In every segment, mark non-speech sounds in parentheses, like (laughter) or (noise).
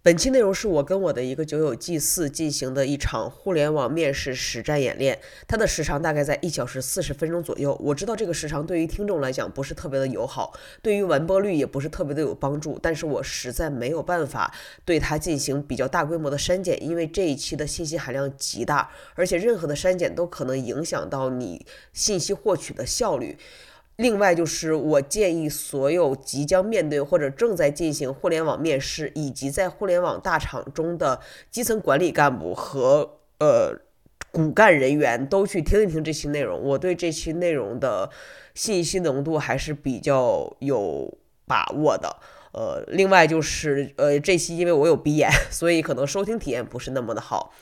本期内容是我跟我的一个酒友祭祀进行的一场互联网面试实战演练，它的时长大概在一小时四十分钟左右。我知道这个时长对于听众来讲不是特别的友好，对于完播率也不是特别的有帮助，但是我实在没有办法对它进行比较大规模的删减，因为这一期的信息含量极大，而且任何的删减都可能影响到你信息获取的效率。另外就是，我建议所有即将面对或者正在进行互联网面试，以及在互联网大厂中的基层管理干部和呃骨干人员，都去听一听这期内容。我对这期内容的信息浓度还是比较有把握的。呃，另外就是呃这期因为我有鼻炎，所以可能收听体验不是那么的好。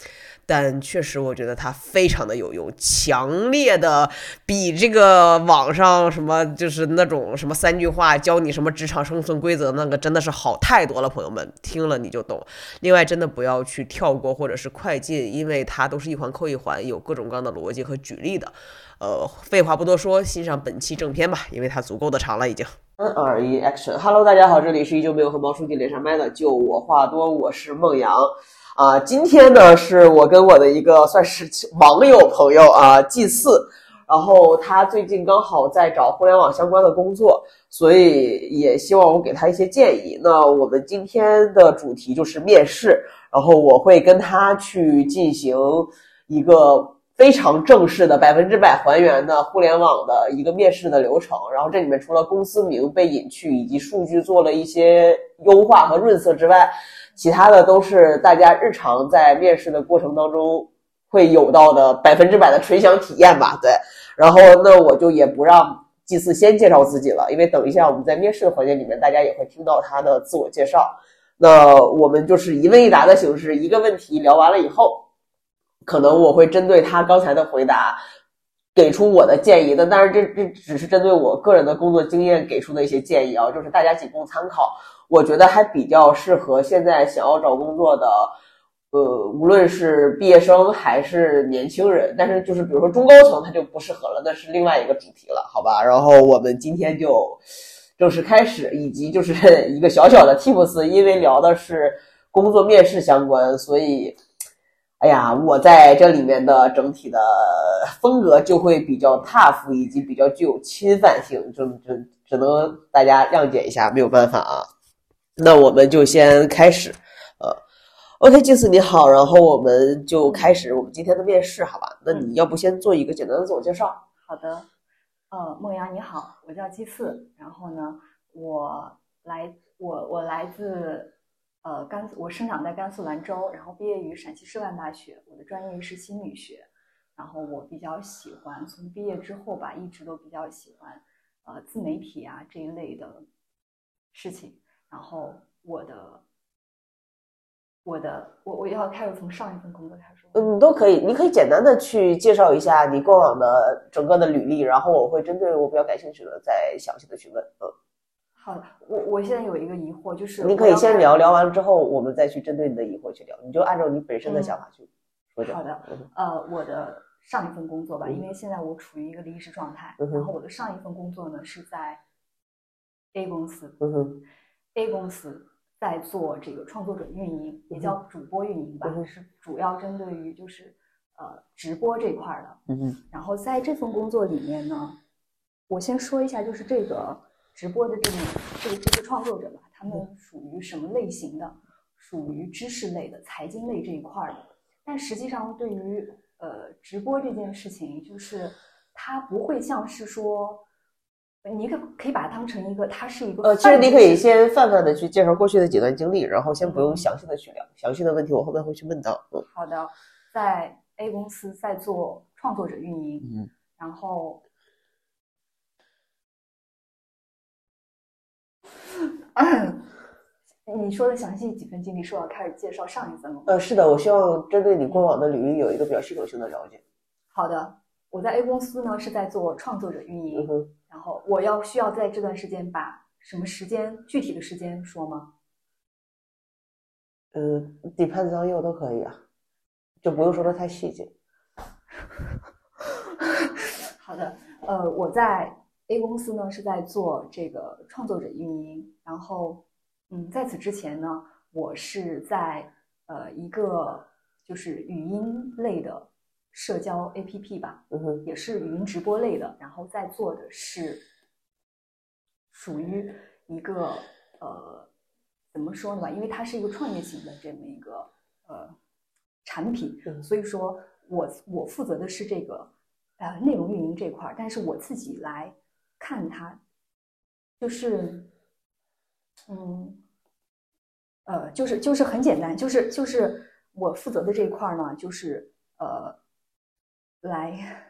但确实，我觉得它非常的有用，强烈的比这个网上什么就是那种什么三句话教你什么职场生存规则那个真的是好太多了。朋友们听了你就懂。另外，真的不要去跳过或者是快进，因为它都是一环扣一环，有各种各样的逻辑和举例的。呃，废话不多说，欣赏本期正片吧，因为它足够的长了已经。三二一，Action！Hello，大家好，这里是依旧没有和毛书记连上麦的，就我话多，我是孟阳。啊，今天呢是我跟我的一个算是网友朋友啊祭祀，然后他最近刚好在找互联网相关的工作，所以也希望我给他一些建议。那我们今天的主题就是面试，然后我会跟他去进行一个非常正式的百分之百还原的互联网的一个面试的流程。然后这里面除了公司名被隐去以及数据做了一些优化和润色之外，其他的都是大家日常在面试的过程当中会有到的百分之百的纯享体验吧，对。然后那我就也不让祭祀先介绍自己了，因为等一下我们在面试的环节里面，大家也会听到他的自我介绍。那我们就是一问一答的形式，一个问题聊完了以后，可能我会针对他刚才的回答给出我的建议。那当然这这只是针对我个人的工作经验给出的一些建议啊，就是大家仅供参考。我觉得还比较适合现在想要找工作的，呃，无论是毕业生还是年轻人，但是就是比如说中高层，他就不适合了，那是另外一个主题了，好吧？然后我们今天就正式开始，以及就是 (laughs) 一个小小的 tips，因为聊的是工作面试相关，所以，哎呀，我在这里面的整体的风格就会比较 tough，以及比较具有侵犯性，就就只能大家谅解一下，没有办法啊。那我们就先开始，呃，OK，祭司你好，然后我们就开始我们今天的面试，好吧？那你要不先做一个简单的自我介绍？好的，呃，梦阳你好，我叫祭祀，然后呢，我来我我来自呃甘我生长在甘肃兰州，然后毕业于陕西师范大学，我的专业是心理学，然后我比较喜欢从毕业之后吧，一直都比较喜欢呃自媒体啊这一类的事情。然后我的，我的，我我要开始从上一份工作开始说。嗯，都可以，你可以简单的去介绍一下你过往的整个的履历，然后我会针对我比较感兴趣的再详细的去问。嗯，好的，我我现在有一个疑惑，就是你可以先聊聊完了之后，我们再去针对你的疑惑去聊，你就按照你本身的想法去说好的，呃，我的上一份工作吧，因为现在我处于一个离职状态，然后我的上一份工作呢是在 A 公司。A 公司在做这个创作者运营，也叫主播运营吧，是主要针对于就是呃直播这块的。嗯然后在这份工作里面呢，我先说一下，就是这个直播的这个这个这些创作者吧，他们属于什么类型的？属于知识类的、财经类这一块的。但实际上，对于呃直播这件事情，就是它不会像是说。你可可以把它当成一个，它是一个。呃，其实你可以先泛泛的去介绍过去的几段经历，然后先不用详细的去聊，详细的问题我后面会去问到。嗯，好的，在 A 公司在做创作者运营，嗯，然后，(clears throat) 你说的详细几份经历，是要开始介绍上一份了？呃，是的，我希望针对你过往的履历有一个比较系统性的了解。好的，我在 A 公司呢是在做创作者运营。然后我要需要在这段时间把什么时间具体的时间说吗？呃，depends on you 都可以啊，就不用说的太细节。(laughs) 好的，呃，我在 A 公司呢是在做这个创作者运营，然后嗯，在此之前呢，我是在呃一个就是语音类的社交 APP 吧，嗯哼，也是语音直播类的，然后在做的是属于一个呃怎么说呢吧，因为它是一个创业型的这么一个呃产品，嗯所以说我我负责的是这个呃内容运营这块儿，但是我自己来看它，就是嗯呃就是就是很简单，就是就是我负责的这一块儿呢，就是呃来。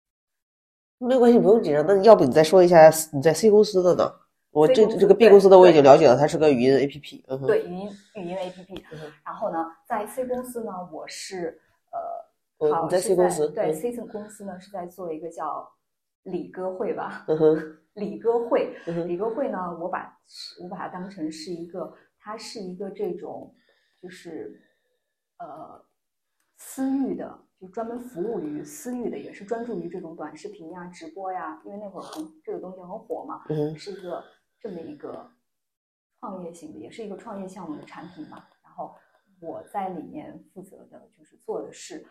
(laughs) 没关系，不用紧张。那要不你再说一下你在 C 公司的呢？我这这个 B 公司的我已经了解了，它是个语音 APP。嗯哼，对，语音语音 APP 嗯。然后呢，在 C 公司呢，我是呃，好在 C 公司对嗯 C 公司呢是在做一个叫李歌会吧，(laughs) 嗯哼，李歌会，李歌会呢，我把我把它当成是一个，它是一个这种就是呃私域的，就专门服务于私域的，也是专注于这种短视频呀、直播呀，因为那会儿很这个东西很火嘛，嗯，是一个这么一个创业型的，也是一个创业项目的产品吧。然后我在里面负责的就是做的是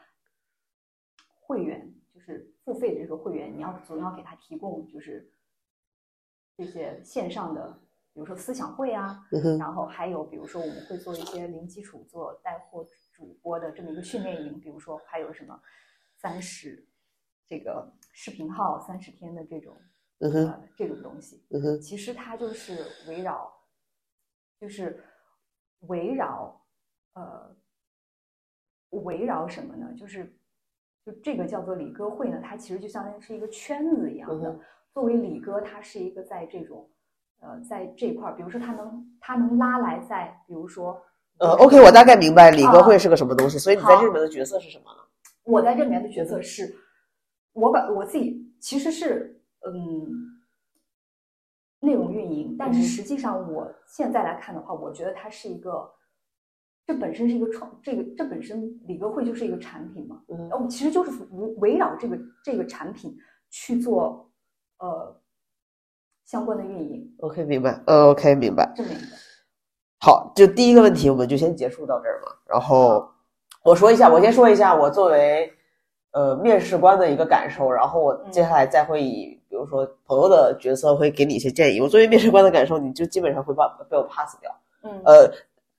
会员，就是付费的这个会员，你要总要给他提供就是这些线上的，比如说思想会啊，嗯，然后还有比如说我们会做一些零基础做带货主播的这么一个训练营，比如说还有什么三十这个视频号三十天的这种呃这种东西。其实它就是围绕，就是围绕呃围绕什么呢？就是就这个叫做李歌会呢，它其实就相当于是一个圈子一样的。嗯作为李哥，他是一个在这种呃在这块儿，比如说他能他能拉来在比如说呃，OK，我大概明白李歌啊会是个什么东西，所以你在这里面的角色是什么呢？我在这里面的角色是，我把我自己其实是嗯内容运营，但是嗯实际上我现在来看的话，我觉得它是一个，这本身是一个创，这个这本身李哥会就是一个产品嘛，嗯然后其实就是围围绕这个这个产品去做呃相关的运营，，OK，明白，呃，OK，明白。这么一个。好，就第一个问题我们就先结束到这儿嘛。然后我说一下，我先说一下我作为呃面试官的一个感受，然后我接下来再会以比如说朋友的角色会给你一些建议。我作为面试官的感受，你就基本上会把被我 pass 掉。嗯呃，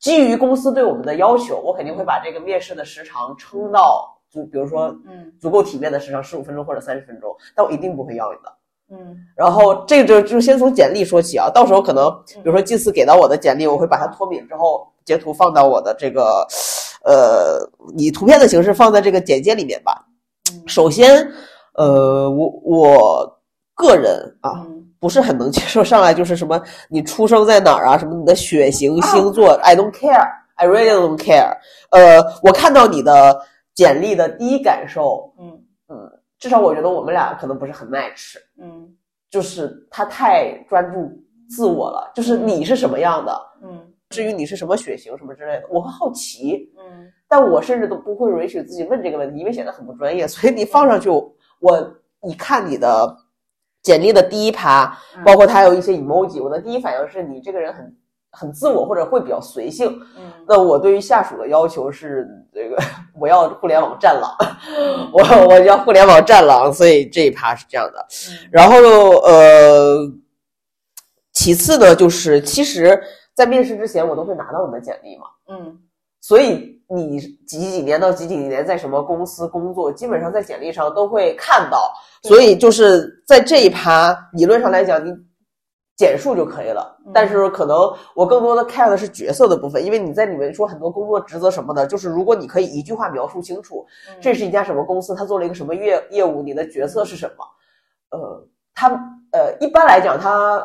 基于公司对我们的要求，我肯定会把这个面试的时长撑到足，比如说嗯足够体面的时长，十五分钟或者三十分钟，但我一定不会要你的。嗯。然后这个就就先从简历说起啊，到时候可能比如说祭司给到我的简历，我会把它脱敏之后截图放到我的这个呃以图片的形式放在这个简介里面吧。嗯。首先，呃，我我个人啊嗯。不是很能接受上来就是什么你出生在哪儿啊，什么你的血型、星座，I don't care，I really don't care。呃，我看到你的简历的第一感受，嗯至少我觉得我们俩可能不是很 match。嗯就是他太专注自我了，就是你是什么样的，嗯至于你是什么血型什么之类的，我会好奇，嗯但我甚至都不会允许自己问这个问题，因为显得很不专业。所以你放上去，我一看你的简历的第一趴，嗯包括他有一些 emoji，我的第一反应是你这个人很很自我，或者会比较随性。嗯那我对于下属的要求是这个，我要互联网战狼，(laughs) 我我要互联网战狼，所以这一趴是这样的。嗯然后呃，其次呢，就是其实，在面试之前，我都会拿到你的简历嘛，嗯所以你几几年到几几年在什么公司工作，基本上在简历上都会看到。所以就是在这一趴，理论上来讲，你简述就可以了嗯。但是可能我更多的 care 的是角色的部分，因为你在里面说很多工作职责什么的，就是如果你可以一句话描述清楚，嗯这是一家什么公司，他做了一个什么业业务，你的角色是什么？呃，他呃，一般来讲，他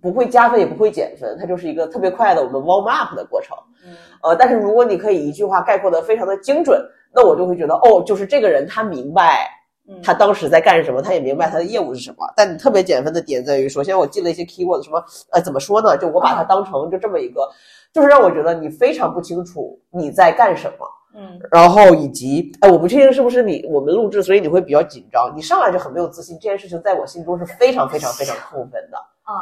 不会加分，也不会减分，它就是一个特别快的我们 warm up 的过程。嗯呃，但是如果你可以一句话概括的非常的精准，那我就会觉得，哦，就是这个人他明白嗯他当时在干什么，他也明白他的业务是什么。但你特别减分的点在于，首先我记了一些 keyword，什么呃怎么说呢？就我把它当成就这么一个，就是让我觉得你非常不清楚你在干什么。嗯然后以及，哎，我不确定是不是你我们录制，所以你会比较紧张。你上来就很没有自信，这件事情在我心中是非常非常非常扣分的。啊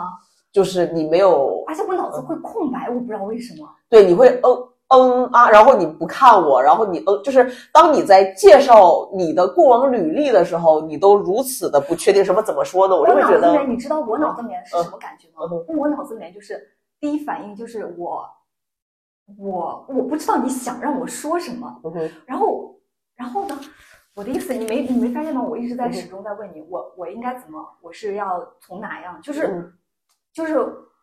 就是你没有，而且我脑子会空白，我不知道为什么。对，你会嗯嗯啊，然后你不看我，然后你嗯，就是当你在介绍你的过往履历的时候，你都如此的不确定什么怎么说呢？我就会觉得，脑子里面，你知道我脑子里面是什么感觉吗？嗯我脑子里面就是第一反应就是我，我我不知道你想让我说什么，嗯然后然后呢？我的意思，你没你没发现吗？我一直在嗯始终在问你，我我应该怎么？我是要从哪样？就是、嗯就是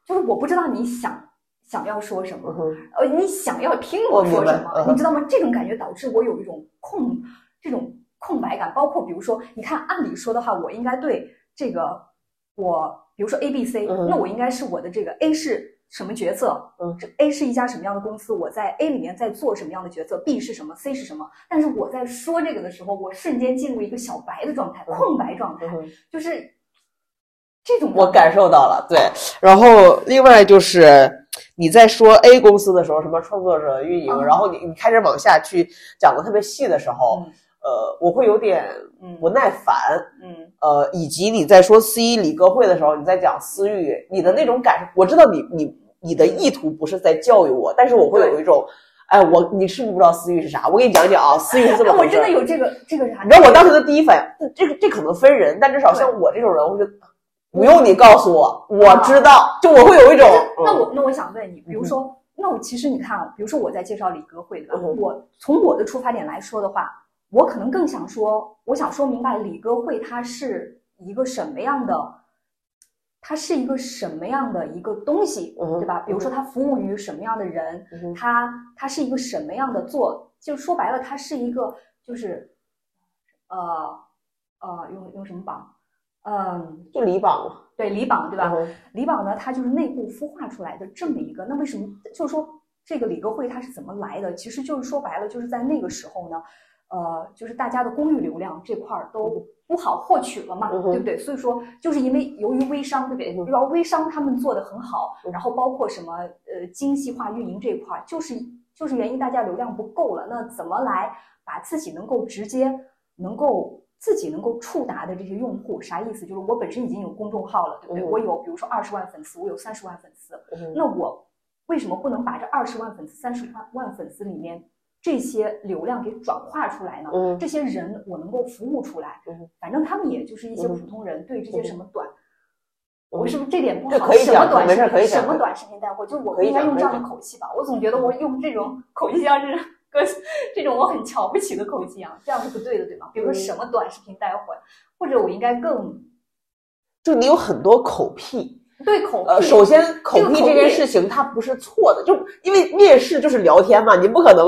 就是我不知道你想想要说什么嗯，呃，你想要听我说什么，嗯你知道吗？这种感觉导致我有一种空这种空白感，包括比如说，你看，按理说的话，我应该对这个我，比如说 A、B、C，、嗯那我应该是我的这个 A 是什么角色？嗯这 A 是一家什么样的公司？我在 A 里面在做什么样的角色？B 是什么？C 是什么？但是我在说这个的时候，我瞬间进入一个小白的状态，嗯空白状态，嗯就是这种我感受到了，对。然后另外就是你在说 A 公司的时候，什么创作者、运营，嗯然后你你开始往下去讲的特别细的时候，嗯呃，我会有点嗯不耐烦。嗯呃，以及你在说 C 理歌会的时候，你在讲私域，你的那种感受，我知道你你你的意图不是在教育我，但是我会有一种，哎，我你是不是不知道私域是啥？我给你讲讲啊，私域是这么哎，我回事儿。真的有这个这个啥？你知道我当时的第一反应，这个这可能分人，但至少像我这种人，我就不用你告诉我，我知道，就我会有一种，嗯那我那我想问你，比如说，那我其实你看啊，比如说我在介绍李哥会我从我的出发点来说的话，我可能更想说，我想说明白李哥会它是一个什么样的，它是一个什么样的一个东西，对吧？比如说它服务于什么样的人，嗯哼它它是一个什么样的做，就说白了，它是一个就是，呃呃，用用什么榜？嗯，就李榜嘛，对，李榜对吧？李榜呢，它就是内部孵化出来的这么一个。那为什么就是说这个李歌会它是怎么来的？其实就是说白了，就是在那个时候呢，呃，就是大家的公域流量这块儿都不好获取了嘛，嗯对不对？所以说，就是因为由于微商，对不对？然后微商他们做的很好，嗯然后包括什么呃精细化运营这一块儿，就是就是原因大家流量不够了，那怎么来把自己能够直接能够。自己能够触达的这些用户，啥意思？就是我本身已经有公众号了，对不对？嗯我有比如说二十万粉丝，我有三十万粉丝，嗯那我为什么不能把这二十万粉丝、三十万万粉丝里面这些流量给转化出来呢？嗯这些人我能够服务出来嗯，反正他们也就是一些嗯普通人，对这些嗯什么短，嗯我是不是这点不好？什么短视频，什么短视频带货，就我不应该用这样的口气吧？我总觉得我用这种口气像是跟这种我很瞧不起的口气一样，这样是不对的，对吗？比如说嗯什么短视频带货，或者我应该更就你有很多口癖。对口呃，首先口癖这件事情它不是错的，就因为面试就是聊天嘛，你不可能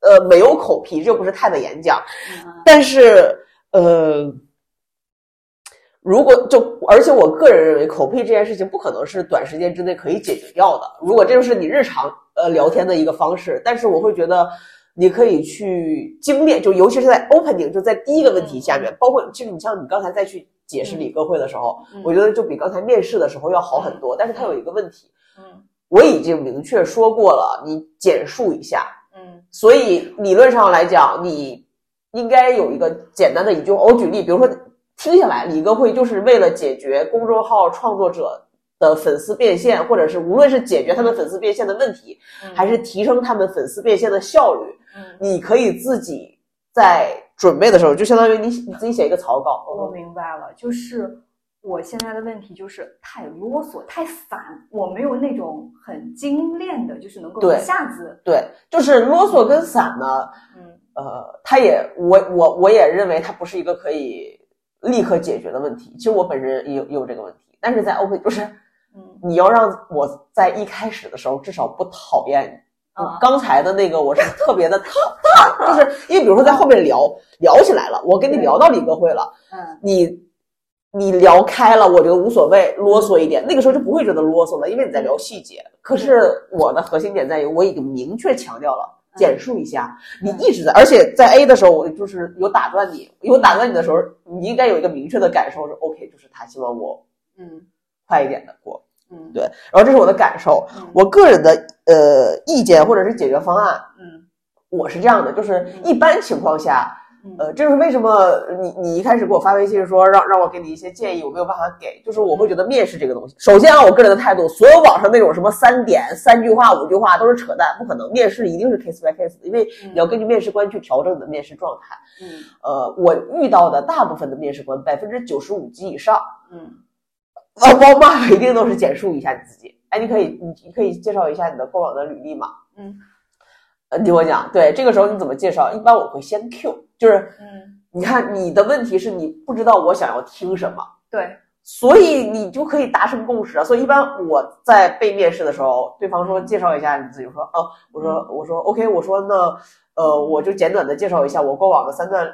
呃没有口癖，这又不是太的演讲。嗯但是呃，如果就而且我个人认为，口癖这件事情不可能是短时间之内可以解决掉的。如果这就是你日常呃聊天的一个方式，但是我会觉得你可以去精炼，就尤其是在 opening，就在第一个问题下面，包括其实你像你刚才再去解释理科会的时候，嗯我觉得就比刚才面试的时候要好很多。但是它有一个问题，嗯我已经明确说过了，你简述一下。嗯所以理论上来讲，你应该有一个简单的一句。我举例，比如说听下来，李哥会就是为了解决公众号创作者的粉丝变现，或者是无论是解决他们粉丝变现的问题，嗯还是提升他们粉丝变现的效率，嗯，你可以自己在准备的时候，就相当于你你自己写一个草稿。我明白了，就是我现在的问题就是太啰嗦、太散，我没有那种很精炼的，就是能够一下子，对，就是啰嗦跟散呢，嗯呃，它也我我我也认为它不是一个可以立刻解决的问题。其实我本身也有也有这个问题，但是在 open 就是嗯你要让我在一开始的时候至少不讨厌你。啊刚才的那个我是特别的讨，(laughs) 就是因为比如说在后面聊聊起来了，我跟你聊到李哥会了，嗯你你聊开了，我觉得无所谓，啰嗦一点，那个时候就不会觉得啰嗦了，因为你在聊细节。可是我的核心点在于，我已经明确强调了。简述一下，你一直在，而且在 A 的时候，我就是有打断你，有打断你的时候，你应该有一个明确的感受是 OK，就是他希望我嗯。快一点的过，嗯，对，然后这是我的感受，嗯。我个人的呃意见或者是解决方案，嗯。我是这样的，就是一般情况下，呃，这就是为什么你你一开始给我发微信说让让我给你一些建议，我没有办法给，就是我会觉得面试这个东西，首先啊，我个人的态度，所有网上那种什么三点、三句话、五句话都是扯淡，不可能，面试一定是 case by case，因为你要根据面试官去调整你的面试状态。嗯呃，我遇到的大部分的面试官，百分之九十五及以上，嗯啊，包骂一定都是简述一下你自己。哎，你可以你你可以介绍一下你的过往的履历吗？嗯呃，你听我讲，对，这个时候你怎么介绍？一般我会先 Q，就是嗯，你看你的问题是你不知道我想要听什么，对，所以你就可以达成共识啊。所以一般我在被面试的时候，对方说介绍一下你自己，我说哦，我说我说 OK，我说那呃我就简短的介绍一下我过往的三段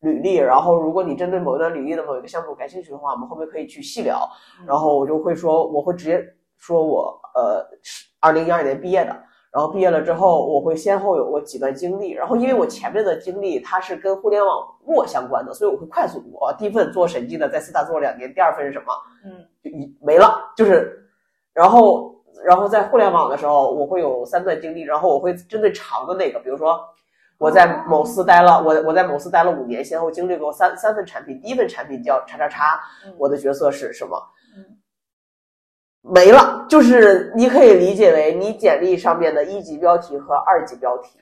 履历，然后如果你针对某一段履历的某一个项目感兴趣的话，我们后面可以去细聊。然后我就会说，我会直接说我呃是二零一二年毕业的，然后毕业了之后，我会先后有过几段经历，然后因为我前面的经历它是跟互联网弱相关的，所以我会快速读。啊第一份做审计的，在四大做了两年，第二份是什么？嗯就一没了，就是，然后然后在互联网的时候，我会有三段经历，然后我会针对长的那个，比如说我在某司待了，我我在某司待了五年，先后经历过三三份产品，第一份产品叫叉叉叉，嗯我的角色是什么？嗯没了，就是你可以理解为你简历上面的一级标题和二级标题。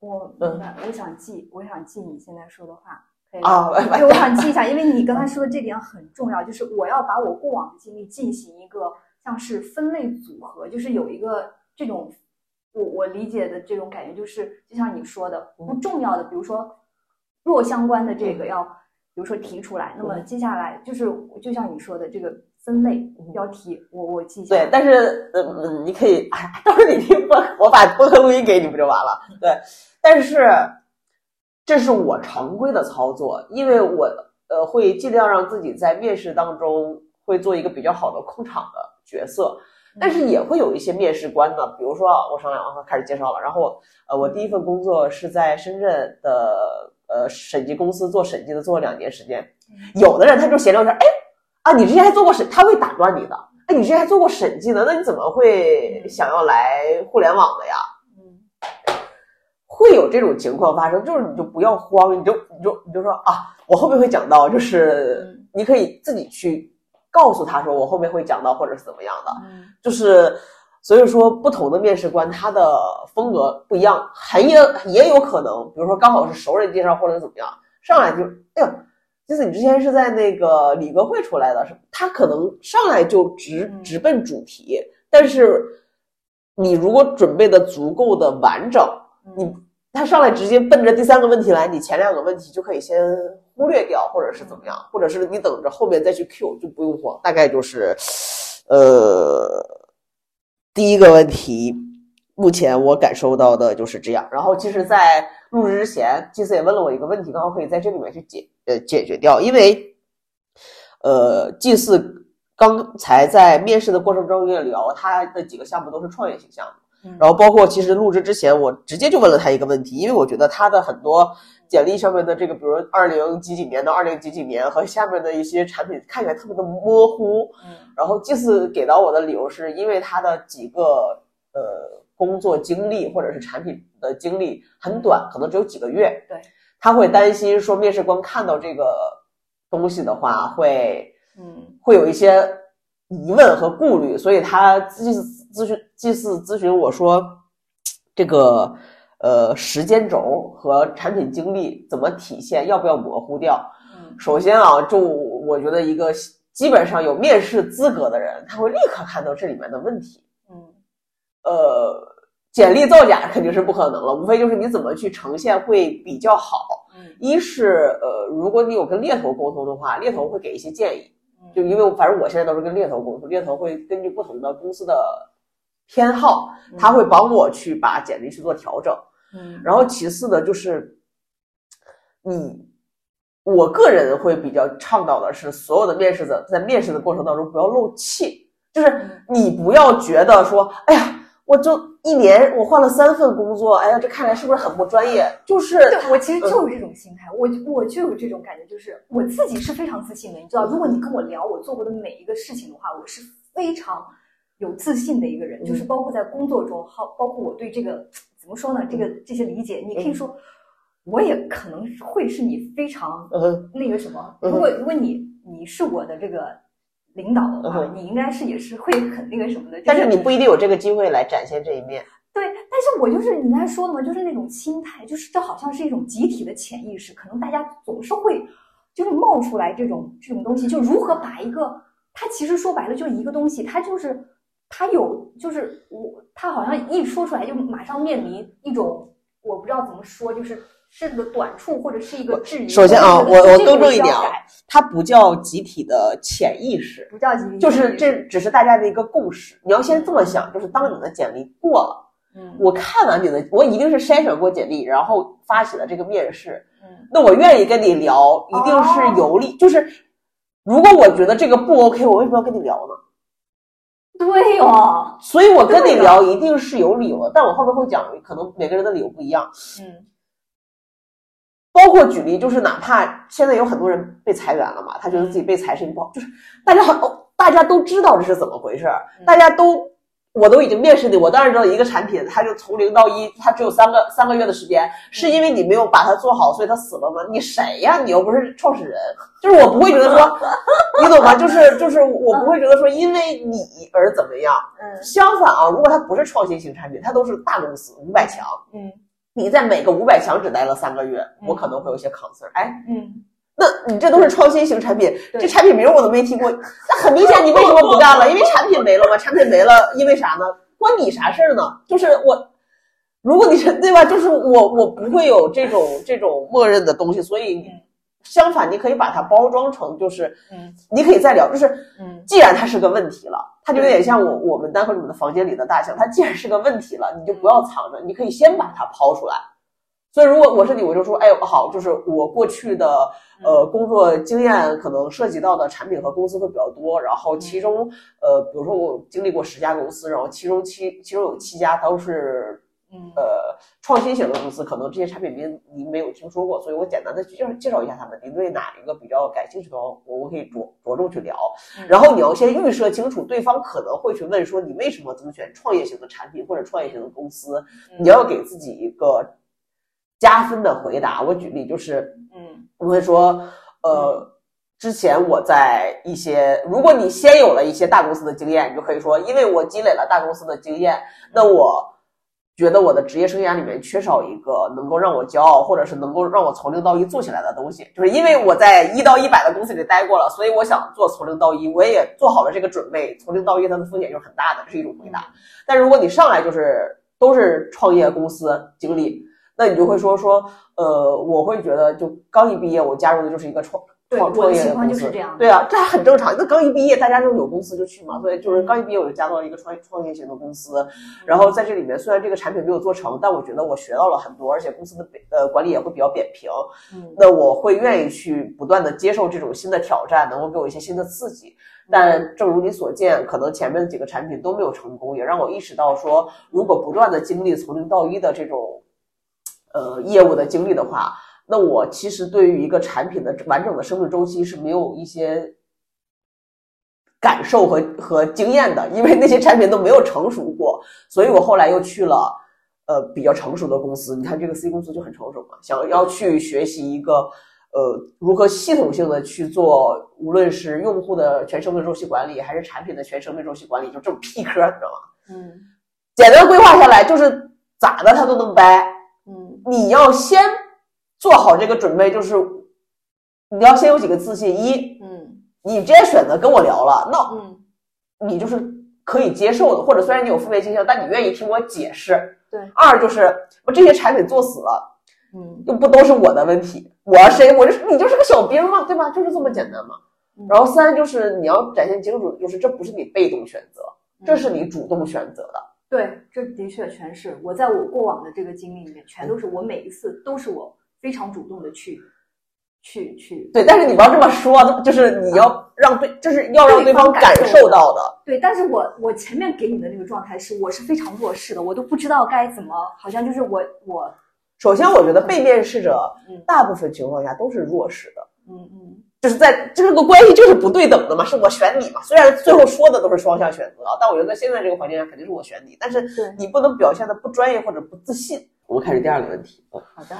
我嗯。明白，我想记，我想记你现在说的话，可以啊吗？对，我想记一下，因为你刚才说的这点很重要，就是我要把我过往的经历进行一个像是分类组合，就是有一个这种我我理解的这种感觉，就是就像你说的不重要的，比如说弱相关的这个要，比如说提出来，那么接下来就是就像你说的这个分类标题，我我记下。对，但是嗯嗯，你可以，哎，到时候你听播，我把播客录音给你不就完了？对，但是这是我常规的操作，因为我呃会尽量让自己在面试当中会做一个比较好的控场的角色，但是也会有一些面试官呢，比如说啊我上来啊开始介绍了，然后呃我第一份工作是在深圳的呃审计公司做审计的，做了两年时间，有的人他就闲聊天，哎。啊，你之前还做过审，他会打断你的。哎，你之前还做过审计呢，那你怎么会想要来互联网的呀？嗯会有这种情况发生，就是你就不要慌，你就你就你就说啊，我后面会讲到，就是嗯你可以自己去告诉他说，我后面会讲到，或者是怎么样的，嗯就是所以说不同的面试官他的风格不一样，很也也有可能，比如说刚好是熟人介绍或者怎么样，上来就哎呦。就是你之前是在那个理科会出来的，是他可能上来就直嗯直奔主题，但是你如果准备的足够的完整，你他上来直接奔着第三个问题来，你前两个问题就可以先忽略掉，或者是怎么样，或者是你等着后面再去 Q 就不用慌。大概就是，呃，第一个问题，目前我感受到的就是这样。然后其实，在录制之前，祭司也问了我一个问题，刚好可以在这里面去解呃解决掉，因为呃，祭司刚才在面试的过程中也聊，他的几个项目都是创业型项目。嗯然后包括其实录制之前，我直接就问了他一个问题，因为我觉得他的很多简历上面的这个，比如二零几几年到二零几几年和下面的一些产品看起来特别的模糊。嗯然后祭司给到我的理由是因为他的几个呃工作经历或者是产品的经历很短，可能只有几个月。对，他会担心说面试官看到这个东西的话会嗯会有一些疑问和顾虑，所以他祭祀咨询祭祀咨询我说，这个呃时间轴和产品经历怎么体现，要不要模糊掉？嗯首先啊，就我觉得一个基本上有面试资格的人，他会立刻看到这里面的问题。嗯呃，简历造假肯定是不可能了，无非就是你怎么去呈现会比较好。嗯一是呃，如果你有跟猎头沟通的话，猎头会给一些建议。就因为反正我现在都是跟猎头沟通，猎头会根据不同的公司的偏好，他会帮我去把简历去做调整。嗯然后其次呢，就是你，我个人会比较倡导的是，所有的面试者在面试的过程当中不要漏气，就是你不要觉得说，哎呀，我就一年我换了三份工作，哎呀，这看来是不是很不专业？就是对我其实就是这种心态，我我就有这种感觉，就是我自己是非常自信的，你知道，如果你跟我聊我做过的每一个事情的话，我是非常有自信的一个人，就是包括在工作中，好，包括我对这个怎么说呢，这个这些理解，你可以说。我也可能会是你非常嗯那个什么。嗯如果如果你你是我的这个领导的话，嗯你应该是也是会很那个什么的。就但是你不一定有这个机会来展现这一面。对，但是我就是你刚才说的嘛，就是那种心态，就是这好像是一种集体的潜意识，可能大家总是会就是冒出来这种这种东西，就如何把一个它其实说白了就是一个东西，它就是它有就是我它好像一说出来就马上面临一种我不知道怎么说，就是是个短处或者是一个质疑。首先啊，我我更正一点啊它不叫集体的潜意识，不叫集体，就是这只是大家的一个共识。你要先这么想，就是当你的简历过了，嗯我看完你的，我一定是筛选过简历，然后发起了这个面试。嗯那我愿意跟你聊，一定是有理。就是如果我觉得这个不 OK，我为什么要跟你聊呢？对哦，所以我跟你聊一定是有理由的，但我后面会讲，可能每个人的理由不一样。嗯包括举例，就是哪怕现在有很多人被裁员了嘛，他觉得自己被裁是不好，就是大家好，哦大家都知道这是怎么回事大家都，我都已经面试你，我当然知道一个产品，它就从零到一，它只有三个三个月的时间，是因为你没有把它做好，所以它死了吗？你谁呀？你又不是创始人，就是我不会觉得说，(laughs) 你懂吗？就是就是我不会觉得说因为你而怎么样，嗯相反啊，如果它不是创新型产品，它都是大公司五百强。嗯你在每个五百强只待了三个月，嗯我可能会有些 concern。哎，嗯，那你这都是创新型产品，这产品名我都没听过，(laughs) 那很明显你为什么不干了？因为产品没了嘛？产品没了，因为啥呢？关你啥事儿呢？就是我，如果你是对吧？就是我，我不会有这种这种默认的东西，所以嗯相反，你可以把它包装成就是，嗯你可以再聊，就是嗯既然它是个问题了，它就有点像我我们单口里面的房间里的大象，它既然是个问题了，你就不要藏着，你可以先把它抛出来。所以如果我是你，我就说，哎，好，就是我过去的呃工作经验可能涉及到的产品和公司会比较多，然后其中呃，比如说我经历过十家公司，然后其中七其中有七家都是嗯呃创新型的公司，可能这些产品名您没有听说过，所以我简单的介绍介绍一下他们。您对哪一个比较感兴趣的话，我我可以着着重去聊。嗯然后你要先预设清楚，对方可能会去问说你为什么总选创业型的产品或者创业型的公司，嗯你要给自己一个加分的回答。我举例就是，嗯我会说，呃。之前我在一些，如果你先有了一些大公司的经验，你就可以说，因为我积累了大公司的经验，那我觉得我的职业生涯里面缺少一个能够让我骄傲，或者是能够让我从零到一做起来的东西。就是因为我在一到一百的公司里待过了，所以我想做从零到一，我也做好了这个准备。从零到一它的风险就是很大的，这是一种回答。但如果你上来就是都是创业公司经历，那你就会说说，呃，我会觉得就刚一毕业，我加入的就是一个创对创创业我的情况公司就是这样对啊，这还很正常。那刚一毕业，大家就有公司就去嘛，所以就是刚一毕业我就加到了一个创创业型的公司，然后在这里面虽然这个产品没有做成，但我觉得我学到了很多，而且公司的呃管理也会比较扁平。嗯那我会愿意去不断的接受这种新的挑战，能够给我一些新的刺激。但正如你所见，可能前面的几个产品都没有成功，也让我意识到说，如果不断的经历从零到一的这种呃业务的经历的话，那我其实对于一个产品的完整的生命周期是没有一些感受和和经验的，因为那些产品都没有成熟过，所以我后来又去了呃比较成熟的公司。你看这个 C 公司就很成熟嘛，想要去学习一个呃如何系统性的去做，无论是用户的全生命周期管理，还是产品的全生命周期管理，就这么屁科，你知道吗？嗯简单规划下来就是咋的它都能掰。嗯你要先做好这个准备，就是你要先有几个自信：一，嗯你直接选择跟我聊了，那嗯，你就是可以接受的，或者虽然你有负面倾向，但你愿意听我解释。对。二就是我这些产品做死了，嗯又不都是我的问题，我谁？我就是你就是个小兵嘛，对吧？就是这么简单嘛。嗯然后三就是你要展现清楚，就是这不是你被动选择，这是你主动选择的。对，这的确全是我在我过往的这个经历里面，全都是我每一次都是我非常主动的去去去对，但是你不要这么说，就是你要让对，就是要让对方感受到的。对，但是我我前面给你的那个状态是我是非常弱势的，我都不知道该怎么，好像就是我我首先，我觉得被面试者嗯大部分情况下都是弱势的，嗯嗯就是在这个关系就是不对等的嘛，是我选你嘛。虽然最后说的都是双向选择，但我觉得在现在这个环境下肯定是我选你，但是你不能表现的不专业或者不自信。我们开始第二个问题，嗯好的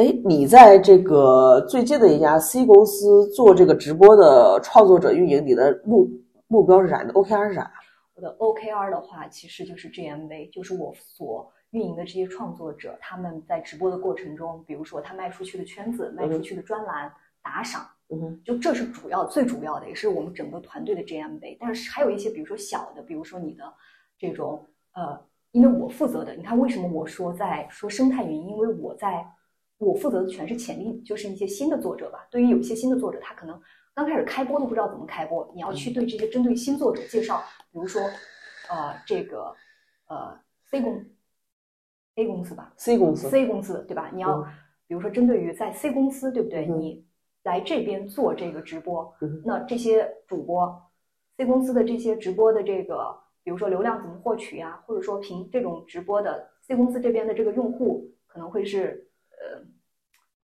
哎，你在这个最近的一家 C 公司做这个直播的创作者运营，你的目目标是啥？的 OKR 是啥？我的 OKR 的话，其实就是 GMV，就是我所运营的这些创作者，他们在直播的过程中，比如说他卖出去的圈子、卖出去的专栏、打赏，嗯，就这是主要、最主要的，也是我们整个团队的 GMV。但是还有一些，比如说小的，比如说你的这种呃，因为我负责的，你看为什么我说在说生态运营？因为我在我负责的全是潜力，就是一些新的作者吧。对于有一些新的作者，他可能。刚开始开播都不知道怎么开播，你要去对这些针对新作者介绍，比如说，呃，这个呃 C 公 A 公司吧，C 公司，C 公司对吧？你要比如说针对于在 C 公司对不对？你来这边做这个直播，那这些主播 C 公司的这些直播的这个，比如说流量怎么获取呀？或者说凭这种直播的 C 公司这边的这个用户可能会是呃，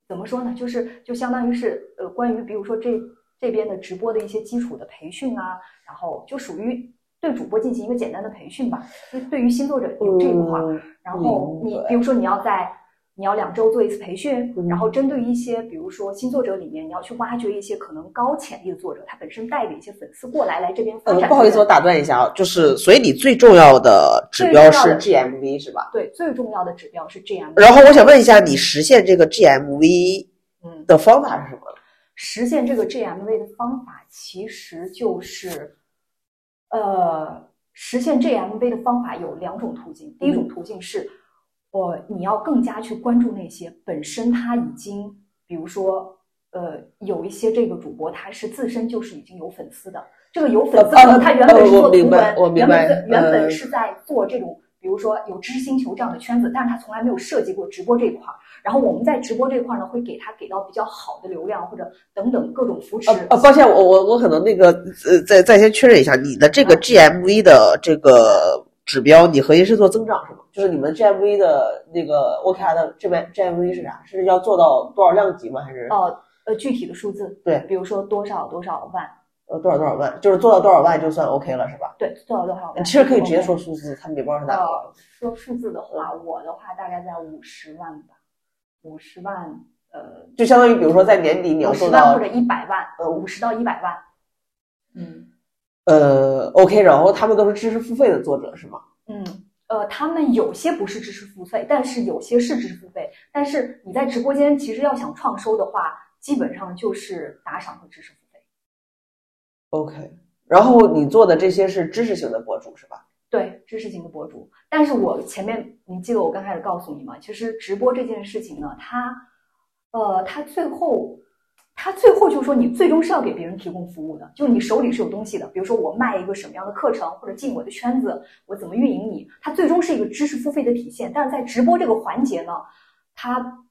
怎么说呢？就是就相当于是呃，关于比如说这。这边的直播的一些基础的培训啊，然后就属于对主播进行一个简单的培训吧。就对于新作者有这一块儿，然后你比如说你要在你要两周做一次培训，然后针对一些比如说新作者里面，你要去挖掘一些可能高潜力的作者，他本身带着一些粉丝过来来这边发展。不好意思，我打断一下啊，就是所以你最重要的指标是 GMV 是吧？对，最重要的指标是 GMV。然后我想问一下，你实现这个 GMV 嗯的方法是什么？实现这个 GMV 的方法其实就是，呃，实现 GMV 的方法有两种途径。第一种途径是，呃，你要更加去关注那些本身他已经，比如说，呃，有一些这个主播他是自身就是已经有粉丝的，这个有粉丝的他原本是做图文，原本原本是在做这种。比如说有知识星球这样的圈子，但是他从来没有涉及过直播这一块儿。然后我们在直播这块儿呢，会给他给到比较好的流量或者等等各种扶持。呃，抱歉，我我我可能那个呃，再再先确认一下，你的这个 GMV 的这个指标，你核心是做增长是吗？就是你们 GMV 的那个 OKR 的这边 GMV 是啥？是要做到多少量级吗？还是？哦呃，具体的数字。对，比如说多少多少万。呃，多少多少万，就是做到多少万就算 OK 了，是吧？对，做到多少万。其实可以直接说数字，他们也不知道是哪个。说数字的话，我的话大概在五十万吧，五十万，呃，就相当于比如说在年底你要做到或者一百万，呃，五十到一百万。嗯，呃，OK，然后他们都是知识付费的作者是吗？嗯，呃，他们有些不是知识付费，但是有些是知识付费。但是你在直播间其实要想创收的话，基本上就是打赏和知识付费。OK，然后你做的这些是知识型的博主是吧？对，知识型的博主。但是我前面你记得我刚开始告诉你吗？其实直播这件事情呢，它，呃，它最后，它最后就是说你最终是要给别人提供服务的，就是你手里是有东西的。比如说我卖一个什么样的课程，或者进我的圈子，我怎么运营你，它最终是一个知识付费的体现。但是在直播这个环节呢，它。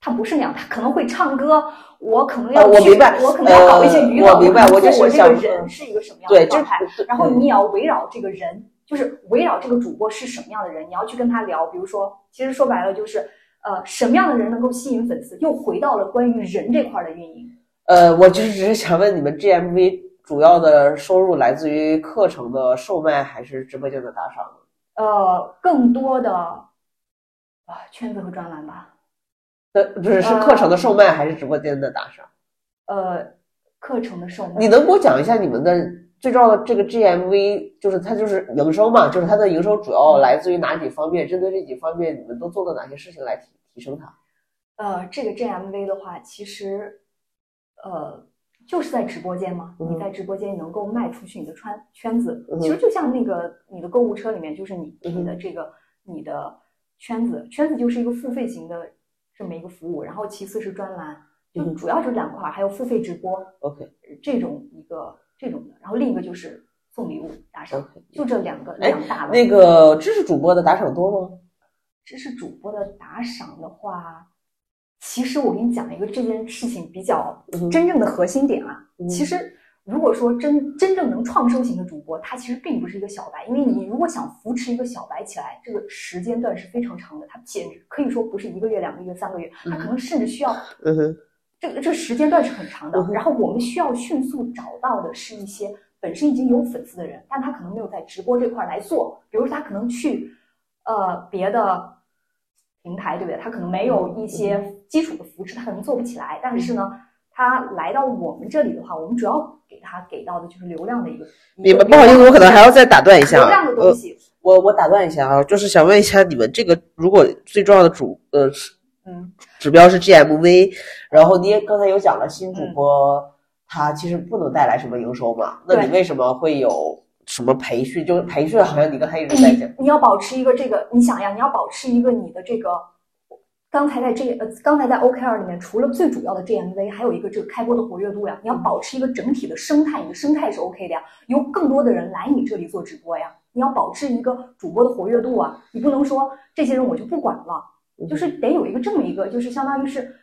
他不是那样，他可能会唱歌，我可能要去，我明白，我可能要搞一些娱乐。我明白，我就是我这个人是一个什么样的状态，然后你也要围绕这个人，就是围绕这个主播是什么样的人，你要去跟他聊。比如说，其实说白了就是，呃，什么样的人能够吸引粉丝？又回到了关于人这块的运营。呃，我就是只是想问你们，GMV 主要的收入来自于课程的售卖，还是直播间的打赏？呃，更多的啊，圈子和专栏吧。呃，不是，是课程的售卖还是直播间的打赏？呃，课程的售卖。你能给我讲一下你们的最重要的这个 GMV，就是它就是营收嘛？就是它的营收主要来自于哪几方面？针对这几方面，你们都做了哪些事情来提提升它？呃，这个 GMV 的话，其实呃就是在直播间嘛。你在直播间能够卖出去你的圈圈子，其实就像那个你的购物车里面，就是你你的这个你的圈子，圈子就是一个付费型的。这么一个服务，然后其次是专栏，就主要这两块，还有付费直播，OK，这种一个这种的，然后另一个就是送礼物打赏，就这两个两大。那个知识主播的打赏多吗？知识主播的打赏的话，其实我给你讲一个这件事情比较真正的核心点啊，其实。如果说真真正能创收型的主播，他其实并不是一个小白，因为你如果想扶持一个小白起来，这个时间段是非常长的，他简直可以说不是一个月、两个月、三个月，他可能甚至需要，这个这时间段是很长的。然后我们需要迅速找到的是一些本身已经有粉丝的人，但他可能没有在直播这块来做，比如说他可能去呃别的平台，对不对？他可能没有一些基础的扶持，他可能做不起来。但是呢，他来到我们这里的话，我们主要给他给到的就是流量的一个。你们，不好意思，我可能还要再打断一下。流量的东西，我我打断一下啊，就是想问一下你们这个，如果最重要的主呃嗯指标是 GMV，然后你也刚才有讲了新主播他其实不能带来什么营收嘛，那你为什么会有什么培训？就是培训好像你刚才一直在讲。你要保持一个这个，你想呀，你要保持一个你的这个。刚才在这呃，刚才在 OKR 里面，除了最主要的 GMV，还有一个这个开播的活跃度呀。你要保持一个整体的生态，你的生态是 OK 的呀。有更多的人来你这里做直播呀，你要保持一个主播的活跃度啊。你不能说这些人我就不管了，就是得有一个这么一个，就是相当于是，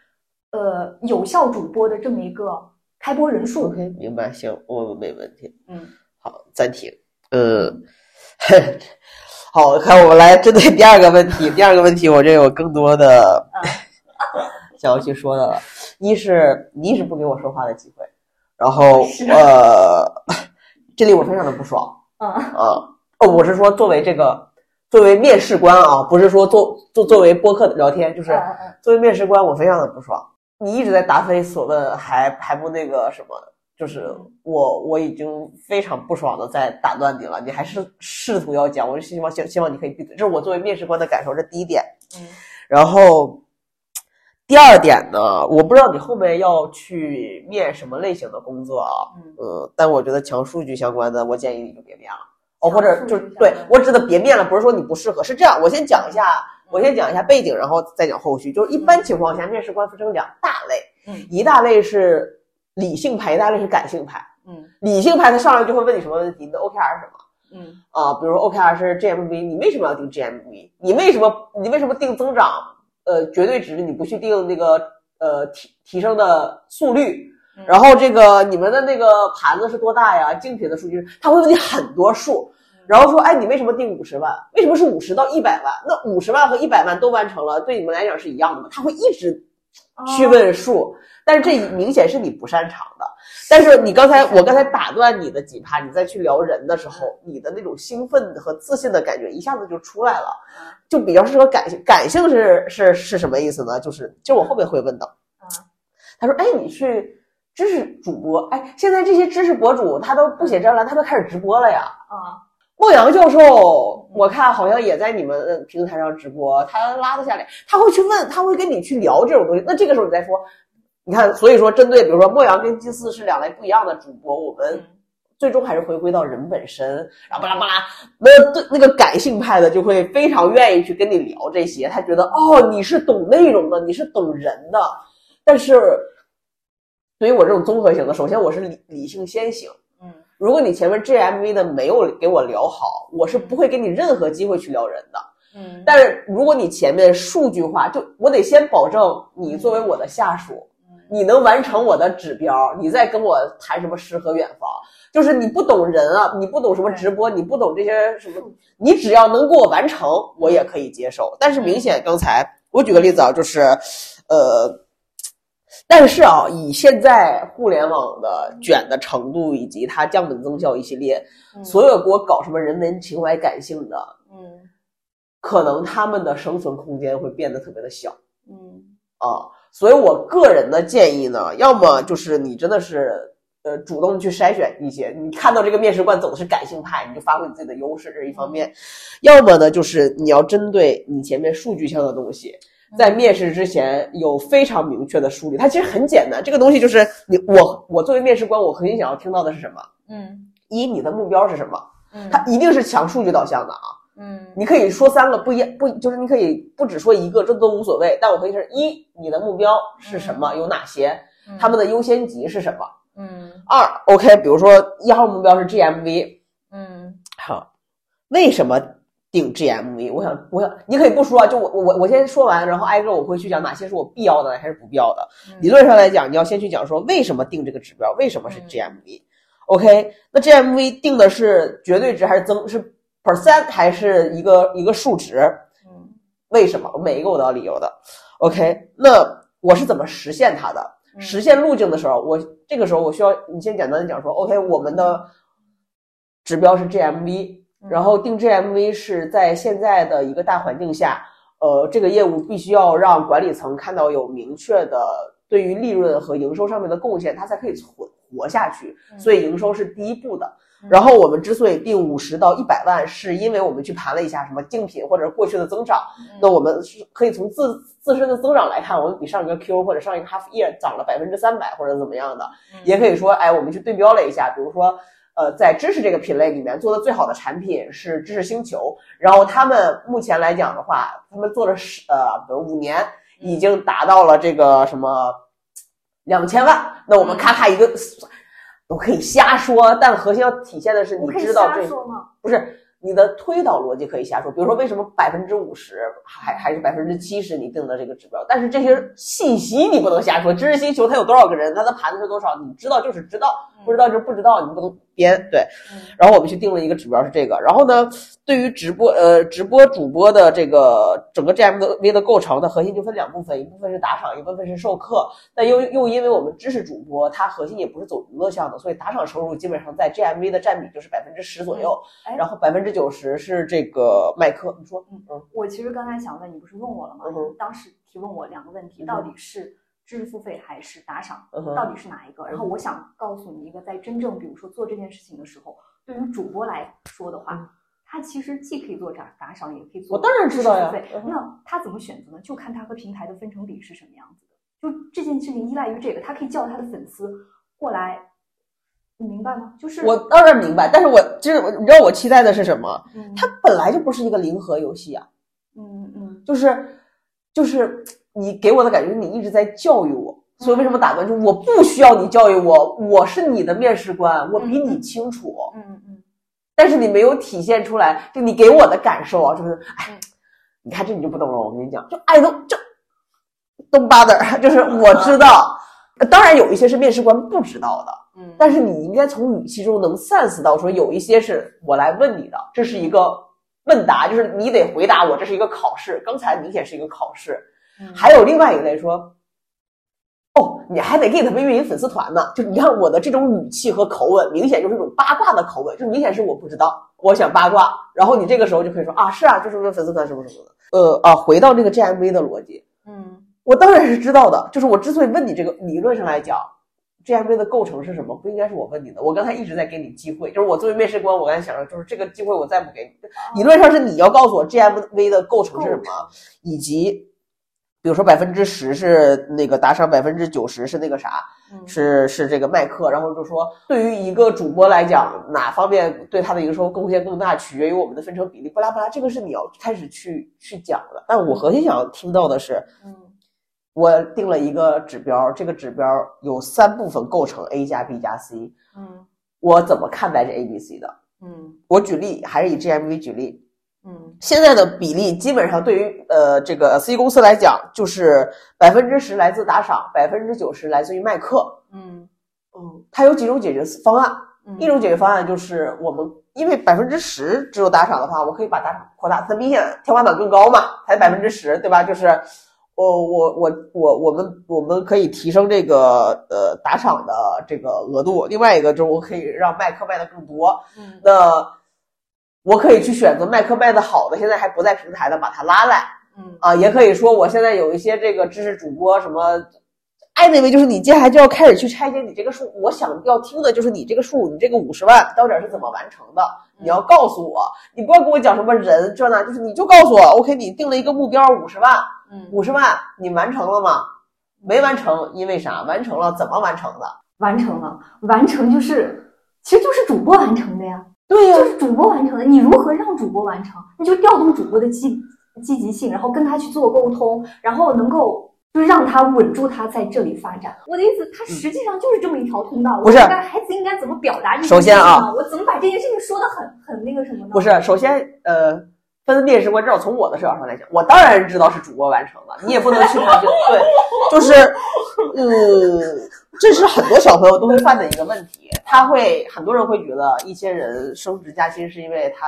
呃，有效主播的这么一个开播人数。OK，明白，行，我没问题。嗯，好，暂停。嗯，(laughs) 好，看我们来针对第二个问题。第二个问题，我这有更多的 (laughs) 想要去说的了。一是你一直不给我说话的机会，然后呃，(laughs) 这里我非常的不爽嗯啊。哦，我是说作为这个作为面试官啊，不是说作作作为播客的聊天，就是作为面试官，我非常的不爽。你一直在答非所问，还还不那个什么，就是我我已经非常不爽的在打断你了，你还是试图要讲，我就希望希希望你可以闭嘴，这是我作为面试官的感受，这是第一点。嗯然后第二点呢，我不知道你后面要去面什么类型的工作啊，嗯呃，但我觉得强数据相关的，我建议你就别面了。哦，或者就是对我指的别面了，不是说你不适合，是这样。我先讲一下，我先讲一下背景，然后再讲后续。就是一般情况下，面试官分成两大类，嗯一大类是理性派，一大类是感性派。嗯理性派他上来就会问你什么问题，你的 OKR 是什么？嗯啊，比如说 OKR 是 GMV，你为什么要定 GMV？你为什么你为什么定增长？呃，绝对值，你不去定那个呃提提升的速率？嗯然后这个你们的那个盘子是多大呀？竞品的数据，他会问你很多数，然后说，哎，你为什么定五十万？为什么是五十到一百万？那五十万和一百万都完成了，对你们来讲是一样的吗？他会一直去问数，但是这明显是你不擅长的。但是你刚才我刚才打断你的几趴，你再去聊人的时候，你的那种兴奋和自信的感觉一下子就出来了，就比较适合感性。感性是是是什么意思呢？就是就我后面会问的。啊他说：“哎，你去知识主播，哎，现在这些知识博主他都不写专栏，他都开始直播了呀。啊莫阳教授，我看好像也在你们呃平台上直播，他拉得下来，他会去问，他会跟你去聊这种东西。那这个时候你再说，你看，所以说针对比如说莫阳跟祭祀是两类不一样的主播，我们嗯最终还是回归到人本身，然后巴拉巴拉，那对那个感性派的就会非常愿意去跟你聊这些，他觉得哦你是懂内容的，你是懂人的，但是对于我这种综合型的，首先我是理理性先行。嗯如果你前面 GMV 的没有给我聊好，我是不会给你任何机会去聊人的。嗯但是如果你前面数据化，就我得先保证你作为我的下属，嗯你能完成我的指标，你再跟我谈什么诗和远方。就是你不懂人啊，你不懂什么直播，你不懂这些什么，你只要能给我完成，我也可以接受。但是明显刚才我举个例子啊，就是，呃，但是啊，以现在互联网的卷的程度以及它降本增效一系列，嗯。所有给我搞什么人文情怀感性的，嗯。可能他们的生存空间会变得特别的小。嗯。啊，所以我个人的建议呢，要么就是你真的是呃主动去筛选一些，你看到这个面试官走的是感性派，你就发挥你自己的优势，这是一方面；要么呢，就是你要针对你前面数据项的东西，在面试之前有非常明确的梳理。它其实很简单，这个东西就是你我我作为面试官，我核心想要听到的是什么？嗯一，你的目标是什么？嗯它一定是强数据导向的啊。嗯你可以说三个不一不，就是你可以不只说一个，这都无所谓。但我可以是一，你的目标是什么？有哪些？他们的优先级是什么？嗯二，OK，比如说一号目标是 GMV，嗯好，为什么定 GMV？我想，我想你可以不说啊，就我我我先说完，然后挨个我会去讲哪些是我必要的，还是不必要的。理论上来讲，你要先去讲说为什么定这个指标，为什么是嗯 GMV？OK，、那 GMV 定的是绝对值还是增是 percent 还是一个一个数值？嗯为什么？每一个我都要理由的。OK，那我是怎么实现它的？嗯实现路径的时候，我这个时候我需要你先简单的讲说，OK，我们的指标是 GMV，嗯然后定 GMV 是在现在的一个大环境下，呃，这个业务必须要让管理层看到有明确的对于利润和营收上面的贡献，它才可以存活下去。所以营收是第一步的。然后我们之所以定五十到一百万，是因为我们去盘了一下什么竞品或者过去的增长。那我们是可以从自自身的增长来看，我们比上一个 Q 或者上一个 Half Year 涨了百分之三百或者怎么样的。也可以说，哎，我们去对标了一下，比如说，呃，在知识这个品类里面做的最好的产品是知识星球，然后他们目前来讲的话，他们做了十呃，比如五年已经达到了这个什么两千万。那我们咔咔一个。我可以瞎说，但核心要体现的是你知道这不是你的推导逻辑可以瞎说。比如说，为什么百分之五十还还是百分之七十你定的这个指标？但是这些信息你不能瞎说。知识星球它有多少个人？它的盘子是多少？你知道就是知道，不知道就不知道，你不能。编对，然后我们去定了一个指标是这个，然后呢，对于直播呃直播主播的这个整个 GMV 的构成的核心就分两部分，一部分是打赏，一部分是授课。那又又因为我们知识主播它核心也不是走娱乐向的，所以打赏收入基本上在 GMV 的占比就是百分之十左右，然后百分之九十是这个卖课。你说，嗯嗯，我其实刚才想问你，不是问我了吗？当时提问我两个问题，到底是。知识付费还是打赏，到底是哪一个？然后我想告诉你一个，在真正比如说做这件事情的时候，对于主播来说的话，他其实既可以做打打赏，也可以做。我当然知道呀。那他怎么选择呢？就看他和平台的分成比是什么样子的。就这件事情依赖于这个，他可以叫他的粉丝过来，你明白吗？就是我当然明白，但是我就是你知道我期待的是什么？它本来就不是一个零和游戏啊。嗯嗯，就是就是。你给我的感觉是你一直在教育我，所以为什么打断？就我不需要你教育我，我是你的面试官，我比你清楚。嗯嗯。但是你没有体现出来，就你给我的感受啊，就是哎，你看这你就不懂了。我跟你讲，就爱都就，don't bother，就是我知道。当然有一些是面试官不知道的，嗯。但是你应该从语气中能 sense 到，说有一些是我来问你的，这是一个问答，就是你得回答我，这是一个考试。刚才明显是一个考试。还有另外一类说，哦，你还得给他们运营粉丝团呢。就你看我的这种语气和口吻，明显就是一种八卦的口吻，就明显是我不知道，我想八卦。然后你这个时候就可以说啊，是啊，就是个粉丝团什么什么的。呃啊，回到这个 GMV 的逻辑，嗯，我当然是知道的。就是我之所以问你这个，理论上来讲，GMV 的构成是什么？不应该是我问你的。我刚才一直在给你机会，就是我作为面试官，我刚才想着，就是这个机会我再不给你，理论上是你要告诉我 GMV 的构成是什么，以及。比如说百分之十是那个打赏，百分之九十是那个啥，是是这个麦克。然后就说对于一个主播来讲，哪方面对他的营收贡献更大，取决于我们的分成比例。巴拉巴拉，这个是你要开始去去讲的。但我核心想要听到的是，嗯，我定了一个指标，这个指标有三部分构成：A 加 B 加 C。嗯，我怎么看待这 A、B、C 的？嗯，我举例还是以 GMV 举例。嗯，现在的比例基本上对于呃这个 C 公司来讲，就是百分之十来自打赏，百分之九十来自于卖课。嗯嗯，它有几种解决方案。一种解决方案就是我们因为百分之十只有打赏的话，我可以把打赏扩大，它明显天花板更高嘛，才百分之十，对吧？就是我我我我我们我们可以提升这个呃打赏的这个额度。另外一个就是我可以让卖课卖的更多。嗯，那。我可以去选择卖课卖的好的，现在还不在平台的，把它拉来。嗯啊，也可以说我现在有一些这个知识主播什么，爱那位就是你接下来就要开始去拆解你这个数。我想要听的就是你这个数，你这个五十万到底是怎么完成的？你要告诉我，你不要跟我讲什么人这那，就是你就告诉我，OK，你定了一个目标五十万，嗯，五十万你完成了吗？没完成，因为啥？完成了，怎么完成的？完成了，完成就是，其实就是主播完成的呀。对呀，就是主播完成的。你如何让主播完成？你就调动主播的积积极性，然后跟他去做沟通，然后能够就是让他稳住他在这里发展。我的意思，他实际上就是这么一条通道。不是，孩子应该怎么表达？首先啊，我怎么把这件事情说的很很那个什么呢？不是，首先呃，分面试官照从我的视角上来讲，我当然知道是主播完成了，你也不能去对，就是呃。这是很多小朋友都会犯的一个问题，他会很多人会觉得一些人升职加薪是因为他，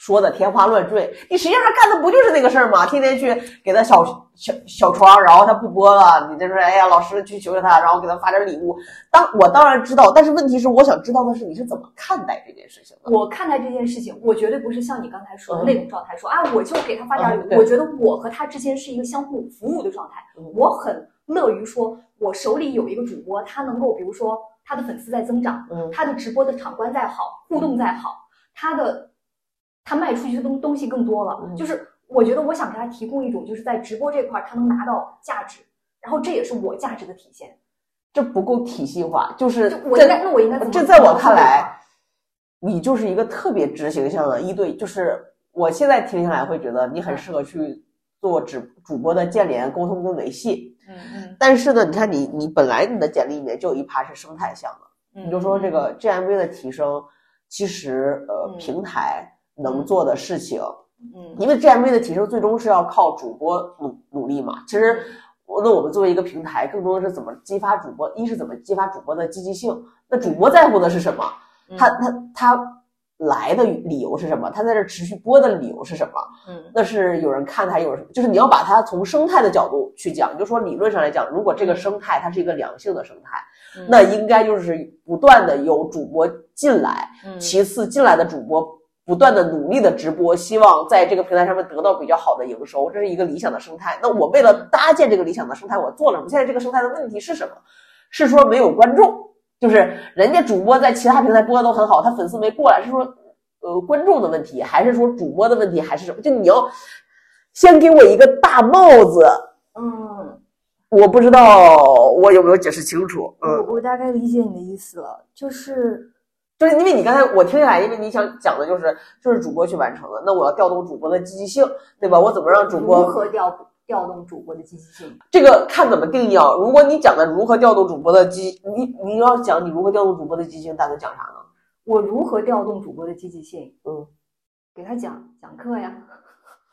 说的天花乱坠，你实际上干的不就是那个事儿吗？天天去给他小小小窗，然后他不播了，你就说哎呀，老师去求求他，然后给他发点礼物。当我当然知道，但是问题是，我想知道的是你是怎么看待这件事情的。我看待这件事情，我绝对不是像你刚才说的嗯那种状态，说啊，我就给他发点礼物。嗯我觉得我和他之间是一个相互服务的状态。嗯我很乐于说，我手里有一个主播，他能够，比如说他的粉丝在增长，嗯他的直播的场观在好，互动在好，他的他卖出去的东东西更多了。嗯就是我觉得我想给他提供一种，就是在直播这块儿他能拿到价值，然后这也是我价值的体现。这不够体系化，就是就我这应该，那我应该怎么？这在我看来，你就是一个特别执行性的一对，就是我现在听下来会觉得你很适合去做直主播的建联、沟通跟维系。嗯嗯但是呢，你看你你本来你的简历里面就有一趴是生态项的，嗯，你就说这个 GMV 的提升，其实呃嗯平台能做的事情，嗯因为 GMV 的提升最终是要靠主播努努力嘛。其实，那我们作为一个平台，更多的是怎么激发主播，一是怎么激发主播的积极性。那主播在乎的是什么？嗯他他他来的理由是什么？他在这持续播的理由是什么？嗯那是有人看他，有人就是你要把它从生态的角度去讲，你就说理论上来讲，如果这个生态它是一个良性的生态，嗯那应该就是不断的有主播进来，嗯其次进来的主播不断的努力的直播，希望在这个平台上面得到比较好的营收，这是一个理想的生态。那我为了搭建这个理想的生态，我做了什么？现在这个生态的问题是什么？是说没有观众，就是人家主播在其他平台播的都很好，他粉丝没过来，是说呃观众的问题，还是说主播的问题，还是什么？就你要先给我一个大帽子，嗯，我不知道我有没有解释清楚，嗯。我我大概理解你的意思了，就是就是因为你刚才我听下来，因为你想讲的就是就是主播去完成的，那我要调动主播的积极性，对吧？我怎么让主播如何调调动主播的积极性？这个看怎么定义啊？如果你讲的如何调动主播的积，你你要讲你如何调动主播的积极性，打算讲啥呢？我如何调动主播的积极性？嗯，给他讲讲课呀。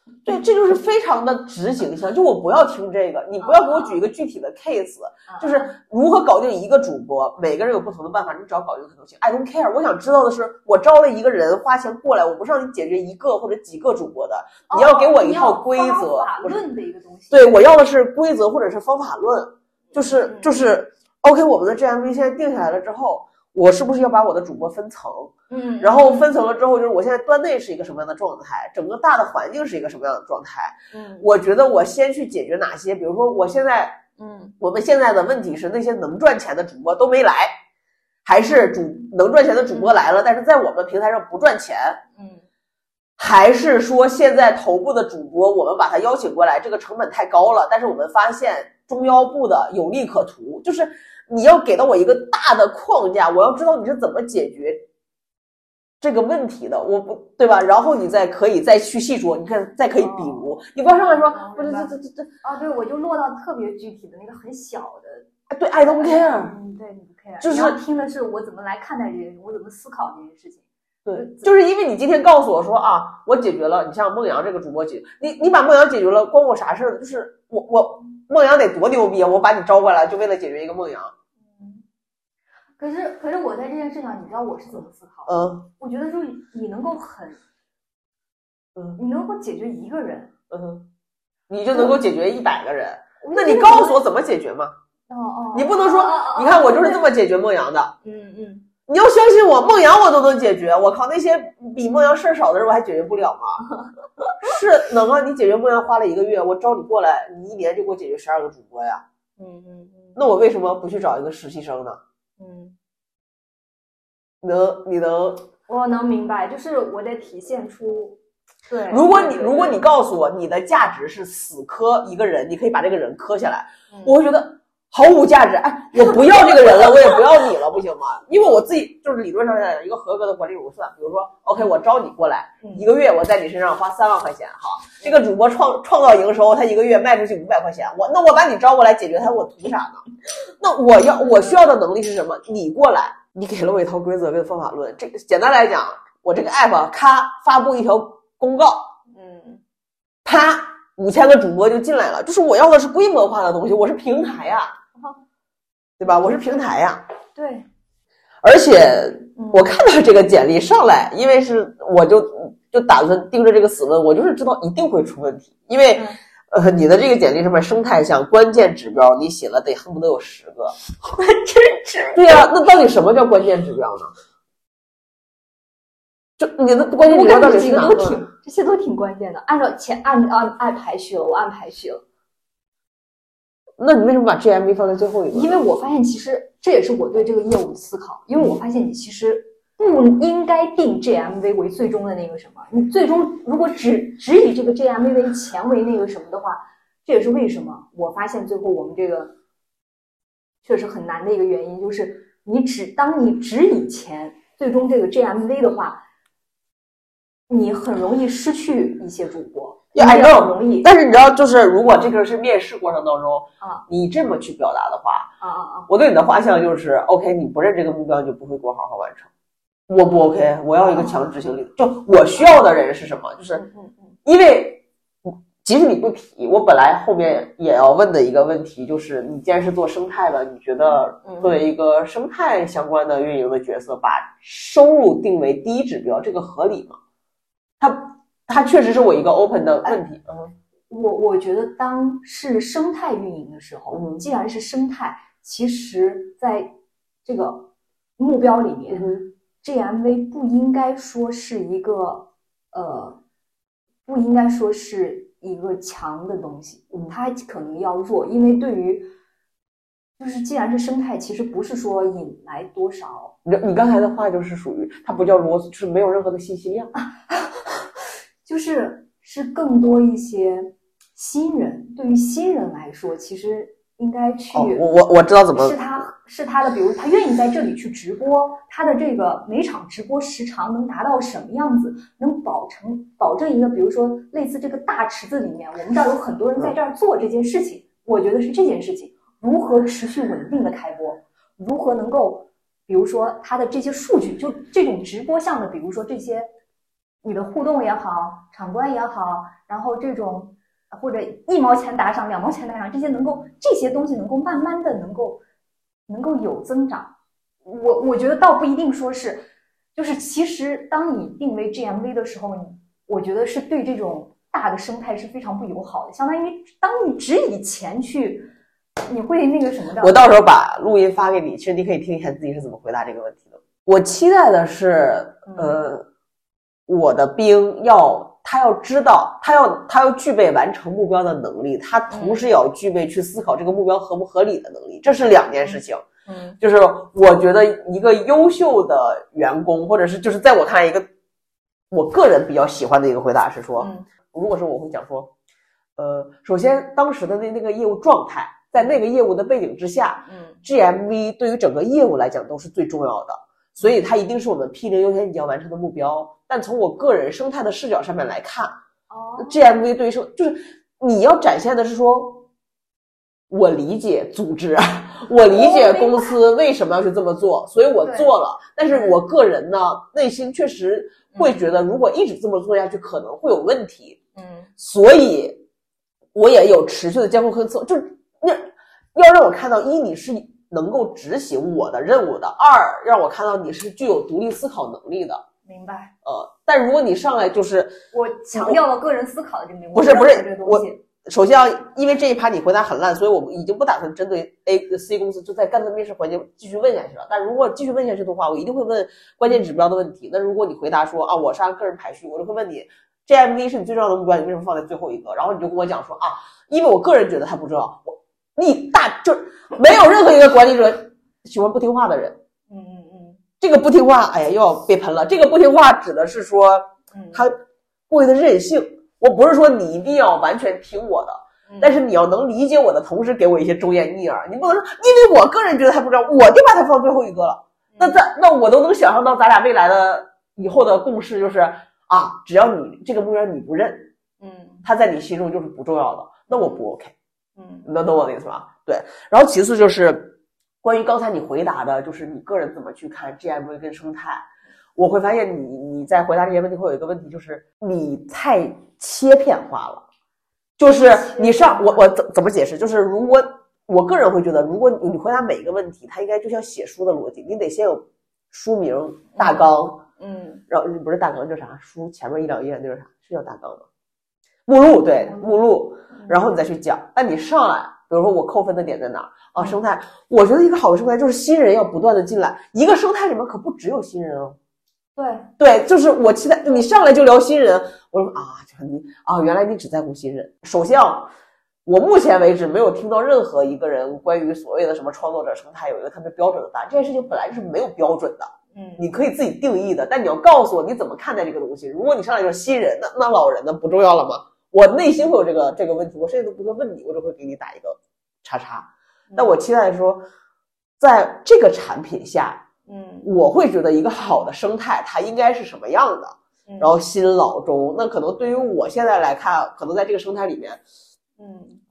(laughs) 对，这就是非常的执行性。就我不要听这个，你不要给我举一个具体的 case，就是如何搞定一个主播，每个人有不同的办法，你只要搞定可能性。I don't care，我想知道的是，我招了一个人花钱过来，我不是让你解决一个或者几个主播的，你要给我一套规则哦法论的一个东西。对我要的是规则或者是方法论，就是嗯就是 OK，我们的 GMV 现在定下来了之后，我是不是要把我的主播分层？嗯，然后分层了之后，就是我现在端内是一个什么样的状态，整个大的环境是一个什么样的状态？嗯。我觉得我先去解决哪些，比如说我现在嗯。我们现在的问题是那些能赚钱的主播都没来，还是主能赚钱的主播来了，但是在我们平台上不赚钱，嗯。还是说现在头部的主播我们把他邀请过来，这个成本太高了，但是我们发现中腰部的有利可图，就是你要给到我一个大的框架，我要知道你是怎么解决这个问题的，我不对吧？然后你再可以再去细说，你看再可以比如，你不要上来说哦不是这这这这，啊，对，我就落到特别具体的那个很小的。哎对，I don't care。嗯，对，你不 care，就是你要听的是我怎么来看待这件事，我怎么思考这件事情。对，就是因为你今天告诉我说啊，我解决了，你像孟阳这个主播解，你你把孟阳解决了，关我啥事？就是我我孟阳得多牛逼啊！我把你招过来就为了解决一个孟阳，嗯，可是可是我在这件事上，你知道我是怎么思考的？嗯我觉得就你能够很，嗯你能够解决一个人，嗯，你就能够解决一百个人。那你告诉我怎么解决吗？哦哦，你不能说你看我就是这么解决孟阳的，嗯嗯，你要相信我，孟阳我都能解决。我靠，那些比孟阳事儿少的人我还解决不了吗？(laughs) 是能啊，你解决孟阳花了一个月，我招你过来，你一年就给我解决十二个主播呀。嗯嗯嗯，那我为什么不去找一个实习生呢？嗯，能你能我能明白，就是我得体现出，对，如果你如果你告诉我你的价值是死磕一个人，你可以把这个人磕下来，嗯。我会觉得毫无价值。哎，我不要这个人了，我也不要你了，不行吗？因为我自己就是理论上来讲，一个合格的管理如算。比如说，OK，我招你过来，嗯一个月我在你身上花三万块钱，好，这个主播创创造营收，他一个月卖出去五百块钱，我那我把你招过来解决他，我图啥呢？那我要我需要的能力是什么？你过来，你给了我一套规则跟方法论，这个简单来讲，我这个 app 咔发布一条公告。嗯啪，五千个主播就进来了。就是我要的是规模化的东西，我是平台呀、对吧？我是平台呀、对，而且我看到这个简历上来，因为是我就就打算盯着这个死问，我就是知道一定会出问题，因为呃你的这个简历上面生态项关键指标你写了得恨不得有十个关键指对呀，那到底什么叫关键指标呢？就你的关键指标到底是哪个？都挺这些都挺关键的，按照前按按按排序了，我按排序了。那你为什么把 GMV 放在最后一个？因为我发现其实这也是我对这个业务的思考，因为我发现你其实不应该定 GMV 为最终的那个什么，你最终如果只只以这个 GMV 为钱为那个什么的话，这也是为什么我发现最后我们这个确实很难的一个原因，就是你只当你只以钱最终这个 GMV 的话。你很容易失去一些主播，也很容易。但是你知道，就是如果这个是面试过程当中啊，你这么去表达的话啊啊啊，我对你的画像就是 OK，你不认这个目标，你就不会给我好好完成。我不 OK，我要一个强执行力。就我需要的人是什么？就是因为即使你不提，我本来后面也要问的一个问题就是，你既然是做生态的，你觉得作为一个生态相关的运营的角色，把收入定为第一指标，这个合理吗？它它确实是我一个 open 的问题。嗯，我我觉得当是生态运营的时候，我们既然是生态，其实在这个目标里面，GMV 不应该说是一个呃，不应该说是一个强的东西，它可能要弱，因为对于就是既然是生态，其实不是说引来多少。你你刚才的话就是属于它不叫啰嗦，就是没有任何的信息量。(laughs) 就是是更多一些新人，对于新人来说，其实应该去。我我我知道怎么是他是他的，比如他愿意在这里去直播，他的这个每场直播时长能达到什么样子，能保成保证一个，比如说类似这个大池子里面，我们这儿有很多人在这儿做这件事情。我觉得是这件事情如何持续稳定的开播，如何能够，比如说他的这些数据，就这种直播项的，比如说这些。你的互动也好，场观也好，然后这种或者一毛钱打赏、两毛钱打赏，这些能够这些东西能够慢慢的能够能够有增长。我我觉得倒不一定说是，就是其实当你定为 GMV 的时候，你我觉得是对这种大的生态是非常不友好的。相当于当你只以钱去，你会那个什么的。我到时候把录音发给你，其实你可以听一下自己是怎么回答这个问题的。我期待的是，呃。我的兵要他要知道，他要他要具备完成目标的能力，他同时也要具备去思考这个目标合不合理的能力，这是两件事情。嗯，就是我觉得一个优秀的员工，或者是就是在我看来一个我个人比较喜欢的一个回答是说，嗯如果说我会讲说，呃，首先当时的那那个业务状态，在那个业务的背景之下，嗯，GMV 对于整个业务来讲都是最重要的。所以它一定是我们 P 零优先级要完成的目标。但从我个人生态的视角上面来看，哦，GMV 对于生就是你要展现的是说，我理解组织，我理解公司为什么要去这么做，所以我做了。但是我个人呢，内心确实会觉得，如果一直这么做下去，可能会有问题。嗯，所以我也有持续的监控和测，就是要要让我看到一你是。能够执行我的任务的，二让我看到你是具有独立思考能力的。明白。呃，但如果你上来就是我强调了个人思考的这个，不是不是我首先要因为这一盘你回答很烂，所以我们已经不打算针对 A C 公司就在干的面试环节继续问下去了。但如果继续问下去的话，我一定会问关键指标的问题。那如果你回答说啊，我是按个人排序，我就会问你 G M V 是你最重要的目标，你为什么放在最后一个？然后你就跟我讲说啊，因为我个人觉得它不重要。我你大就是没有任何一个管理者喜欢不听话的人。嗯嗯嗯，这个不听话，哎呀，又要被喷了。这个不听话指的是说，他过于的任性。我不是说你一定要完全听我的，但是你要能理解我的同时，给我一些忠言逆耳。你不能说，因为我个人觉得他不知道，我就把他放最后一个了。那咱那我都能想象到咱俩未来的以后的共识就是啊，只要你这个目标你不认，嗯，他在你心中就是不重要的，那我不 OK。嗯，能懂我的意思吗？对，然后其次就是关于刚才你回答的，就是你个人怎么去看 GMV 跟生态，我会发现你你在回答这些问题会有一个问题，就是你太切片化了，就是你上我我怎怎么解释？就是如果我个人会觉得，如果你回答每一个问题，它应该就像写书的逻辑，你得先有书名大纲，嗯然后不是大纲叫啥？书前面一两页那是啥？是叫大纲吗？目录对目录，然后你再去讲。但你上来，比如说我扣分的点在哪儿啊？生态，我觉得一个好的生态就是新人要不断的进来，一个生态里面可不只有新人哦。对，对，就是我期待你上来就聊新人，我说啊，就你啊，原来你只在乎新人。首先啊，我目前为止没有听到任何一个人关于所谓的什么创作者生态有一个特别标准的答案。这件事情本来就是没有标准的，嗯你可以自己定义的，但你要告诉我你怎么看待这个东西。如果你上来就是新人，那那老人呢不重要了吗？我内心会有这个这个问题，我甚至都不会问你，我只会给你打一个叉叉。那我期待说，在这个产品下，嗯我会觉得一个好的生态它应该是什么样的。嗯，然后新老中，那可能对于我现在来看，可能在这个生态里面嗯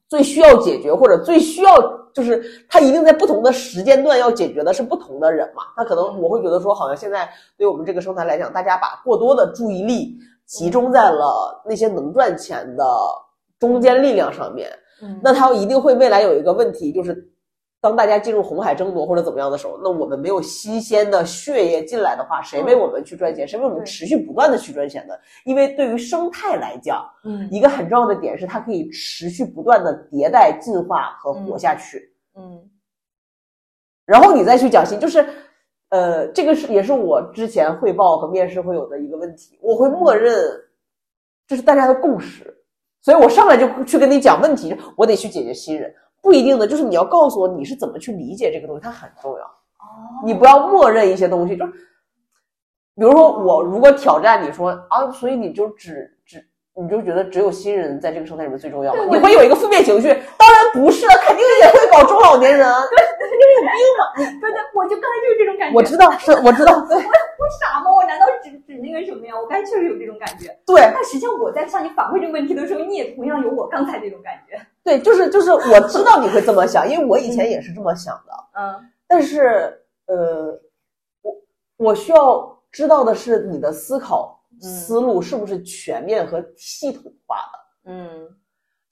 最需要解决，或者最需要就是它一定在不同的时间段要解决的是不同的人嘛。那可能我会觉得说，好像现在对于我们这个生态来讲，大家把过多的注意力集中在了那些能赚钱的中间力量上面，嗯，那它一定会未来有一个问题，就是当大家进入红海争夺或者怎么样的时候，那我们没有新鲜的血液进来的话，谁为我们去赚钱？谁为我们持续不断的去赚钱呢？因为对于生态来讲，嗯一个很重要的点是它可以持续不断的迭代、进化和活下去。嗯然后你再去讲新，就是，呃，这个是也是我之前汇报和面试会有的一个问题，我会默认这是大家的共识，所以我上来就去跟你讲问题，我得去解决新人，不一定的，就是你要告诉我你是怎么去理解这个东西，它很重要，哦，你不要默认一些东西，就是，比如说我如果挑战你说啊，所以你就只只。你就觉得只有新人在这个生态里面最重要吗？你会有一个负面情绪？当然不是，肯定也会搞中老年人有病吗？对对，我就刚才就是这种感觉。我知道，是我知道，我我傻吗？我难道只只那个什么呀？我刚才确实有这种感觉。对但实际上我在向你反馈这个问题的时候，你也同样有我刚才这种感觉。(laughs) 对，就是就是我知道你会这么想，因为我以前也是这么想的。嗯但是呃，我我需要知道的是你的思考思路是不是全面和系统化的。嗯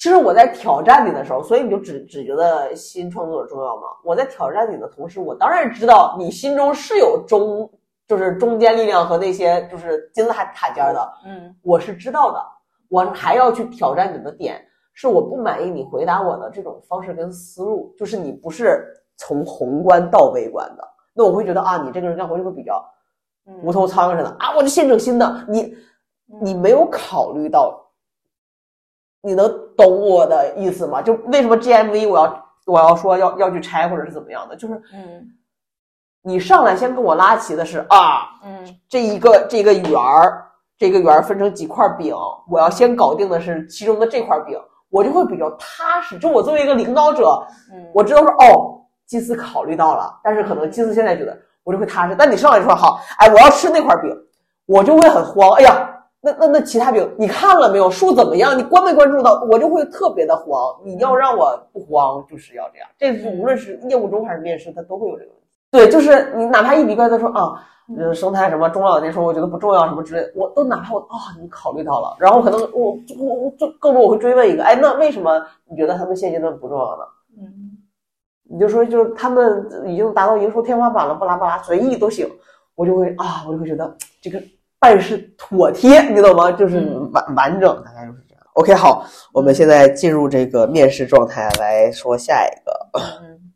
其实我在挑战你的时候，所以你就只只觉得新创作者重要吗？我在挑战你的同时，我当然知道你心中是有中就是中间力量和那些就是金字塔塔尖的，嗯。我是知道的，我还要去挑战你的点，是我不满意你回答我的这种方式跟思路，就是你不是从宏观到微观的，那我会觉得啊，你这个人干活就会比较嗯无头苍蝇似的。啊，我就先整新的，你你没有考虑到，你能懂我的意思吗？就为什么 GMV 我要我要说要要去拆或者是怎么样的，就是嗯你上来先跟我拉齐的是啊，嗯这一个这个圆儿，这个圆儿分成几块饼，我要先搞定的是其中的这块饼，我就会比较踏实。就我作为一个领导者，嗯，我知道说哦，祭司考虑到了，但是可能祭司现在觉得我就会踏实。但你上来就说好，哎，我要吃那块饼，我就会很慌。哎呀，那那那其他饼你看了没有？数怎么样？你关没关注到？我就会特别的慌。你要让我不慌，就是要这样。这是无论是业务中还是面试，他都会有这个问题。对，就是你哪怕一笔怪他说啊，呃，生态什么中老年说我觉得不重要什么之类，我都哪怕我啊、你考虑到了，然后可能我我我就更多我会追问一个，哎，那为什么你觉得他们现阶段不重要呢？嗯你就说就是他们已经达到营收天花板了，巴拉巴拉随意都行，我就会啊，我就会觉得这个办事妥帖，你懂吗？就是嗯完完整，大概就是这样。OK，好，我们现在进入这个面试状态来说下一个。嗯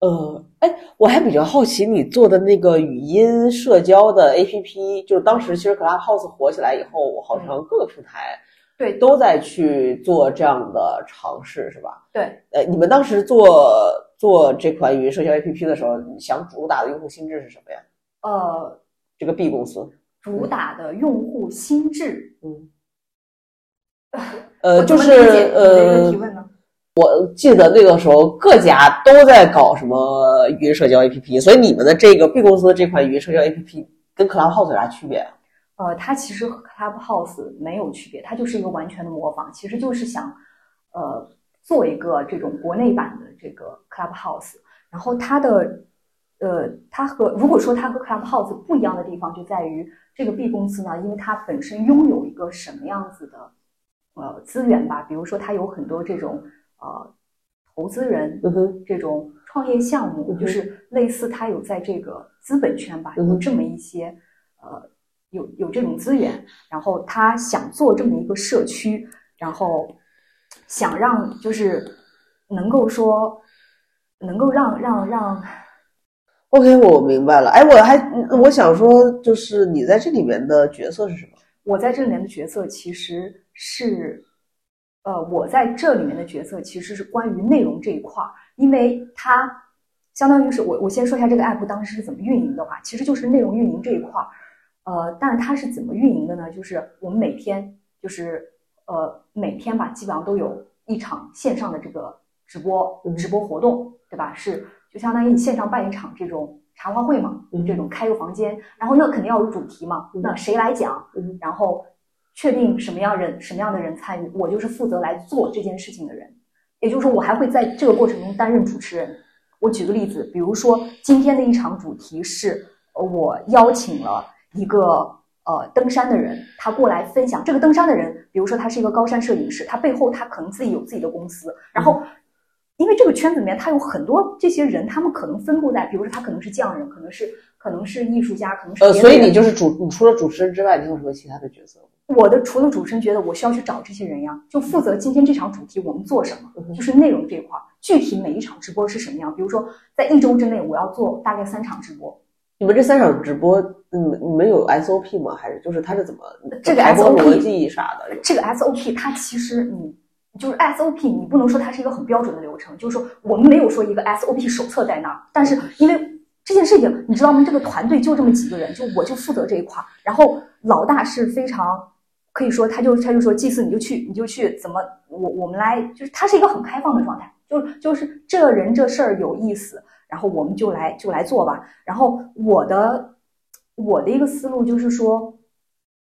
呃，哎，我还比较好奇你做的那个语音社交的 APP，就是当时其实 Clubhouse 火起来以后，好像各个平台对都在去做这样的尝试，是吧？对，呃，你们当时做做这款语音社交 APP 的时候，想主打的用户心智是什么呀？呃，这个 B 公司，主打的用户心智，嗯，(laughs) 呃，就是呃提，问呢？我记得那个时候各家都在搞什么语音社交 APP，所以你们的这个 B 公司的这款语音社交 APP 跟 Clubhouse 有啥区别啊？呃，它其实和 Clubhouse 没有区别，它就是一个完全的模仿，其实就是想，呃，做一个这种国内版的这个 Clubhouse。然后它的，呃，它和如果说它和 Clubhouse 不一样的地方就在于这个 B 公司呢，因为它本身拥有一个什么样子的，呃，资源吧，比如说它有很多这种呃投资人这种创业项目，嗯就是类似它有在这个资本圈吧，有这么一些呃有有这种资源，然后他想做这么一个社区，然后想让就是能够说能够让让让 OK，我明白了。哎，我还我想说，就是你在这里面的角色是什么？我在这里面的角色其实是，呃，我在这里面的角色其实是关于内容这一块儿，因为它相当于是我我先说一下这个 app 当时是怎么运营的话，其实就是内容运营这一块儿，呃，但是它是怎么运营的呢？就是我们每天就是呃每天吧，基本上都有一场线上的这个直播嗯直播活动，对吧？是就相当于你线上办一场这种茶话会嘛，嗯这种开个房间，然后那肯定要有主题嘛，嗯那谁来讲？嗯然后确定什么样人什么样的人参与，我就是负责来做这件事情的人。也就是说，我还会在这个过程中担任主持人。我举个例子，比如说今天的一场主题是，呃，我邀请了一个呃登山的人，他过来分享。这个登山的人，比如说他是一个高山摄影师，他背后他可能自己有自己的公司，然后。因为这个圈子里面，他有很多这些人，他们可能分布在，比如说他可能是匠人，可能是可能是艺术家，可能是呃，所以你就是主，你除了主持人之外，你有什么其他的角色？我的除了主持人觉得我需要去找这些人呀，就负责今天这场主题我们做什么，就是内容这一块儿，具体每一场直播是什么样。比如说在一周之内我要做大概三场直播，你们这三场直播，嗯，你们有 SOP 吗？还是就是它是怎么这个 SOP 逻辑啥的？这个 SOP 它其实你就是 SOP，你不能说它是一个很标准的流程，就是说我们没有说一个 SOP 手册在那儿，但是因为这件事情，你知道吗？这个团队就这么几个人，就我就负责这一块儿，然后老大是非常可以说，他就他就说祭祀你就去你就去怎么我我们来，就是他是一个很开放的状态，就是就是这人这事儿有意思，然后我们就来就来做吧。然后我的我的一个思路就是说。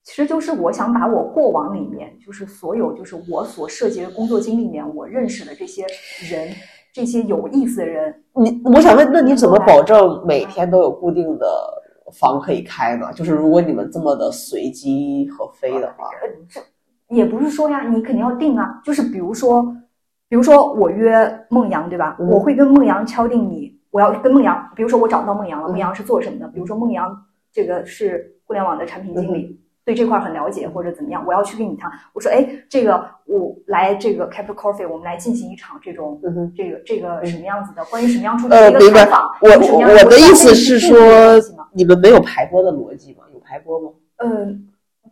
其实就是我想把我过往里面，就是所有就是我所涉及的工作经历里面，我认识的这些人，这些有意思的人，你我想问，那你怎么保证每天都有固定的房可以开呢？就是如果你们这么的随机和飞的话，呃，这也不是说呀，你肯定要定啊。就是比如说，比如说我约孟阳，对吧？嗯我会跟孟阳敲定你，我要跟孟阳，比如说我找到孟阳了，嗯孟阳是做什么的？比如说孟阳这个是互联网的产品经嗯理。对这块很了解或者怎么样，我要去跟你谈。我说，哎，这个我来这个 Capital Coffee，我们来进行一场这种嗯，这个这个什么样子的，关于什么样出题呃，的一个采访。。我我我的意思是说你们没有排播的逻辑吗？有排播吗？嗯，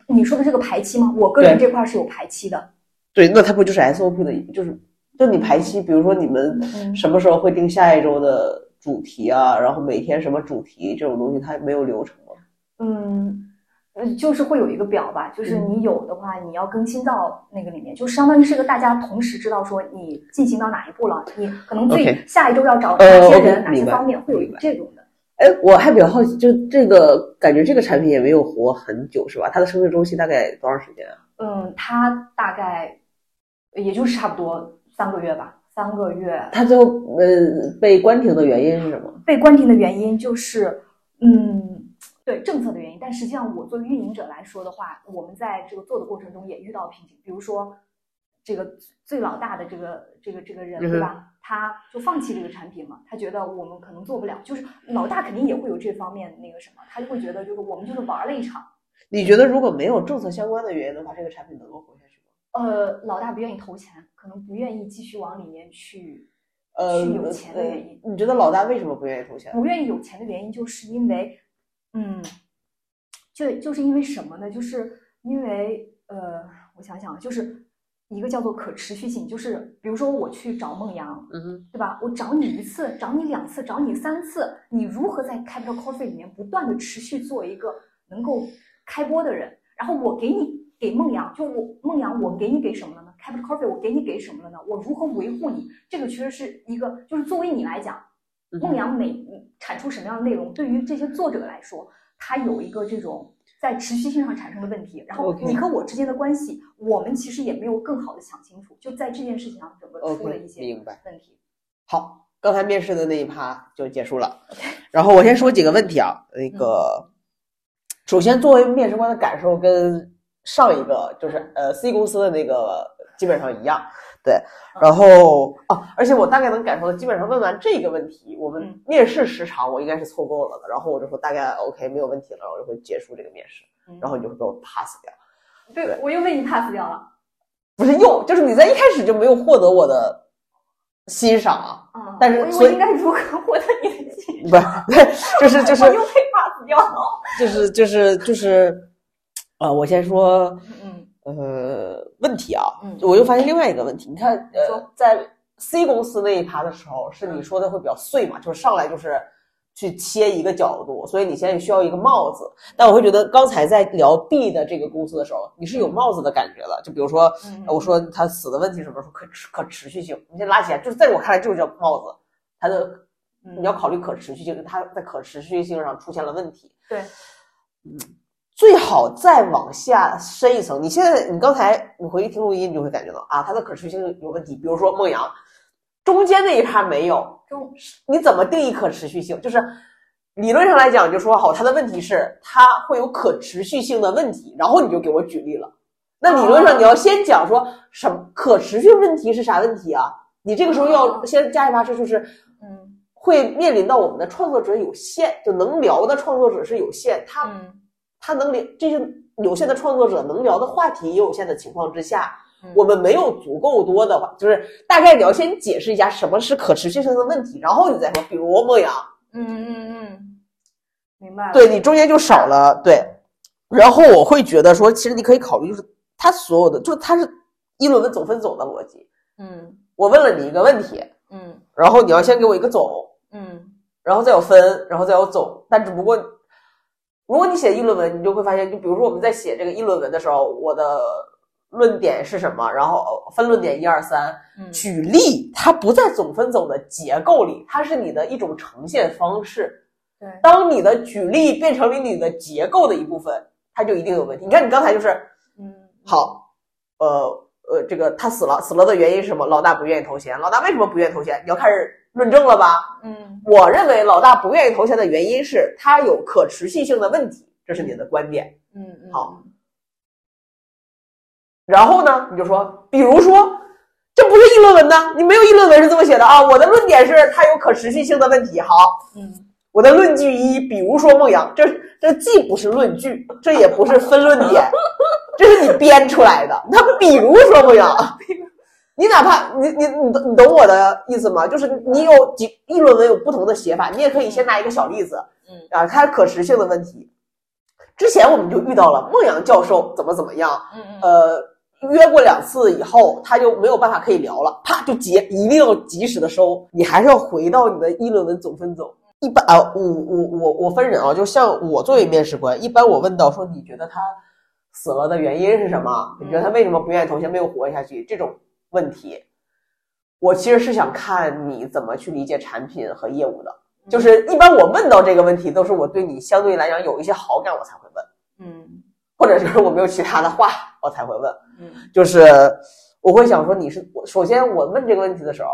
你说的这个排期吗？我个人这块是有排期的。对，那它不就是 SOP 的，就是就你排期，比如说你们嗯什么时候会定下一周的主题啊，然后每天什么主题这种东西，它没有流程吗？嗯，呃就是会有一个表吧，就是嗯你有的话，你要更新到那个里面，就相当于是个大家同时知道说你进行到哪一步了，你可能最下一周要找呃哪些人，哪些方面会有一个这种的。哎，我还比较好奇，就这个感觉这个产品也没有活很久是吧？它的生命周期大概多长时间啊？嗯，它大概也就是差不多三个月吧，三个月。它最后呃被关停的原因是什么？被关停的原因就是，嗯，对政策的原因。但实际上，我作为运营者来说的话，我们在这个做的过程中也遇到瓶颈。比如说，这个最老大的这个这个这个人，对吧？他就放弃这个产品嘛，他觉得我们可能做不了。就是老大肯定也会有这方面那个什么，他就会觉得就是我们就是玩了一场。你觉得如果没有政策相关的原因的话，这个产品能够活下去吗？呃，老大不愿意投钱，可能不愿意继续往里面去，呃，去有钱的原因。呃你觉得老大为什么不愿意投钱？不愿意有钱的原因，就是因为，嗯，就就是因为什么呢？就是因为呃，我想想，就是一个叫做可持续性，就是比如说我去找孟阳，嗯，对吧？我找你一次，找你两次，找你三次，你如何在 Capital Coffee 里面不断的持续做一个能够开播的人？然后我给你给孟阳，就我孟阳，我给你给什么了呢？Capital Coffee 我给你给什么了呢？我如何维护你？这个其实是一个，就是作为你来讲。嗯孟阳每产出什么样的内容，对于这些作者来说，他有一个这种在持续性上产生的问题。然后你和我之间的关系，我们其实也没有更好的想清楚，就在这件事情上整个出了一些明白。问题。好，刚才面试的那一趴就结束了。(laughs) 然后我先说几个问题啊，那个，首先作为面试官的感受跟上一个就是呃 C 公司的那个基本上一样，对，然后哦，而且我大概能感受到，基本上问完这个问题，我们嗯面试时长我应该是凑够了的。然后我就说大概 OK 没有问题了，然后我就会结束这个面试，嗯然后你就会被我 pass 掉。对我又被你 pass 掉了。不是又就是你在一开始就没有获得我的欣赏啊，嗯，但是我我应该如何获得你的 (laughs) 欣赏不 (laughs) 是，就是就是我又被 pass 掉了。就是就是就是，啊、我先说嗯呃问题啊，嗯我又发现另外一个问题，你看呃，在 C 公司那一趴的时候，是你说的会比较碎嘛，就是上来就是去切一个角度，所以你现在需要一个帽子。但我会觉得刚才在聊 B 的这个公司的时候，你是有帽子的感觉的，就比如说我说他死的问题什么，时候可持可持续性，你先拉起来，就是在我看来就是叫帽子，它的嗯你要考虑可持续性，它在可持续性上出现了问题。对，最好再往下深一层。你现在，你刚才你回去听录音，你就会感觉到啊，它的可持续性有问题。比如说梦阳，中间那一趴没有，中你怎么定义可持续性？就是理论上来讲，就说好，它的问题是它会有可持续性的问题，然后你就给我举例了。那理论上你要先讲说什么可持续问题是啥问题啊？你这个时候要先加一趴，这就是嗯会面临到我们的创作者有限，就能聊的创作者是有限，他嗯他能聊这些有限的创作者能聊的话题也有限的情况之下，嗯我们没有足够多的话，就是大概你要先解释一下什么是可持续性的问题，然后你再说，比如莫阳，嗯嗯嗯，明白了。对你中间就少了对，然后我会觉得说，其实你可以考虑，就是他所有的，就是他是一轮的总分总的逻辑，嗯我问了你一个问题，嗯然后你要先给我一个总，嗯然后再有分，然后再有总。但只不过，如果你写议论文，你就会发现，就比如说我们在写这个议论文的时候，我的论点是什么，然后分论点一二三，嗯举例，它不在总分总的结构里，它是你的一种呈现方式。对当你的举例变成了你的结构的一部分，它就一定有问题。你看你刚才就是嗯好，呃呃，这个他死了，死了的原因是什么？老大不愿意投钱，老大为什么不愿意投钱？你要开始论证了吧？嗯我认为老大不愿意投钱的原因是他有可持续性的问题，这是你的观点。嗯嗯好然后呢，你就说，比如说，这不是议论文呢，你没有议论文是这么写的啊。我的论点是它有可持续性的问题。好，嗯我的论据一，比如说孟阳，这这既不是论据，这也不是分论点，这是你编出来的。他比如说孟阳，(laughs) 你哪怕你你你懂你懂我的意思吗？就是你有几议论文有不同的写法，你也可以先拿一个小例子，嗯啊，它可持续性的问题。之前我们就遇到了孟阳教授怎么怎么样，嗯嗯呃，约过两次以后，他就没有办法可以聊了，啪就结，一定要及时的收。你还是要回到你的议论文总分总。一般啊，我我我我分人啊，就像我作为面试官，一般我问到说你觉得他死了的原因是什么？你觉得他为什么不愿意投降，没有活下去？这种问题，我其实是想看你怎么去理解产品和业务的。就是一般我问到这个问题，都是我对你相对来讲有一些好感，我才会问，嗯或者就是我没有其他的话，我才会问。嗯就是我会想说你是我，首先我问这个问题的时候，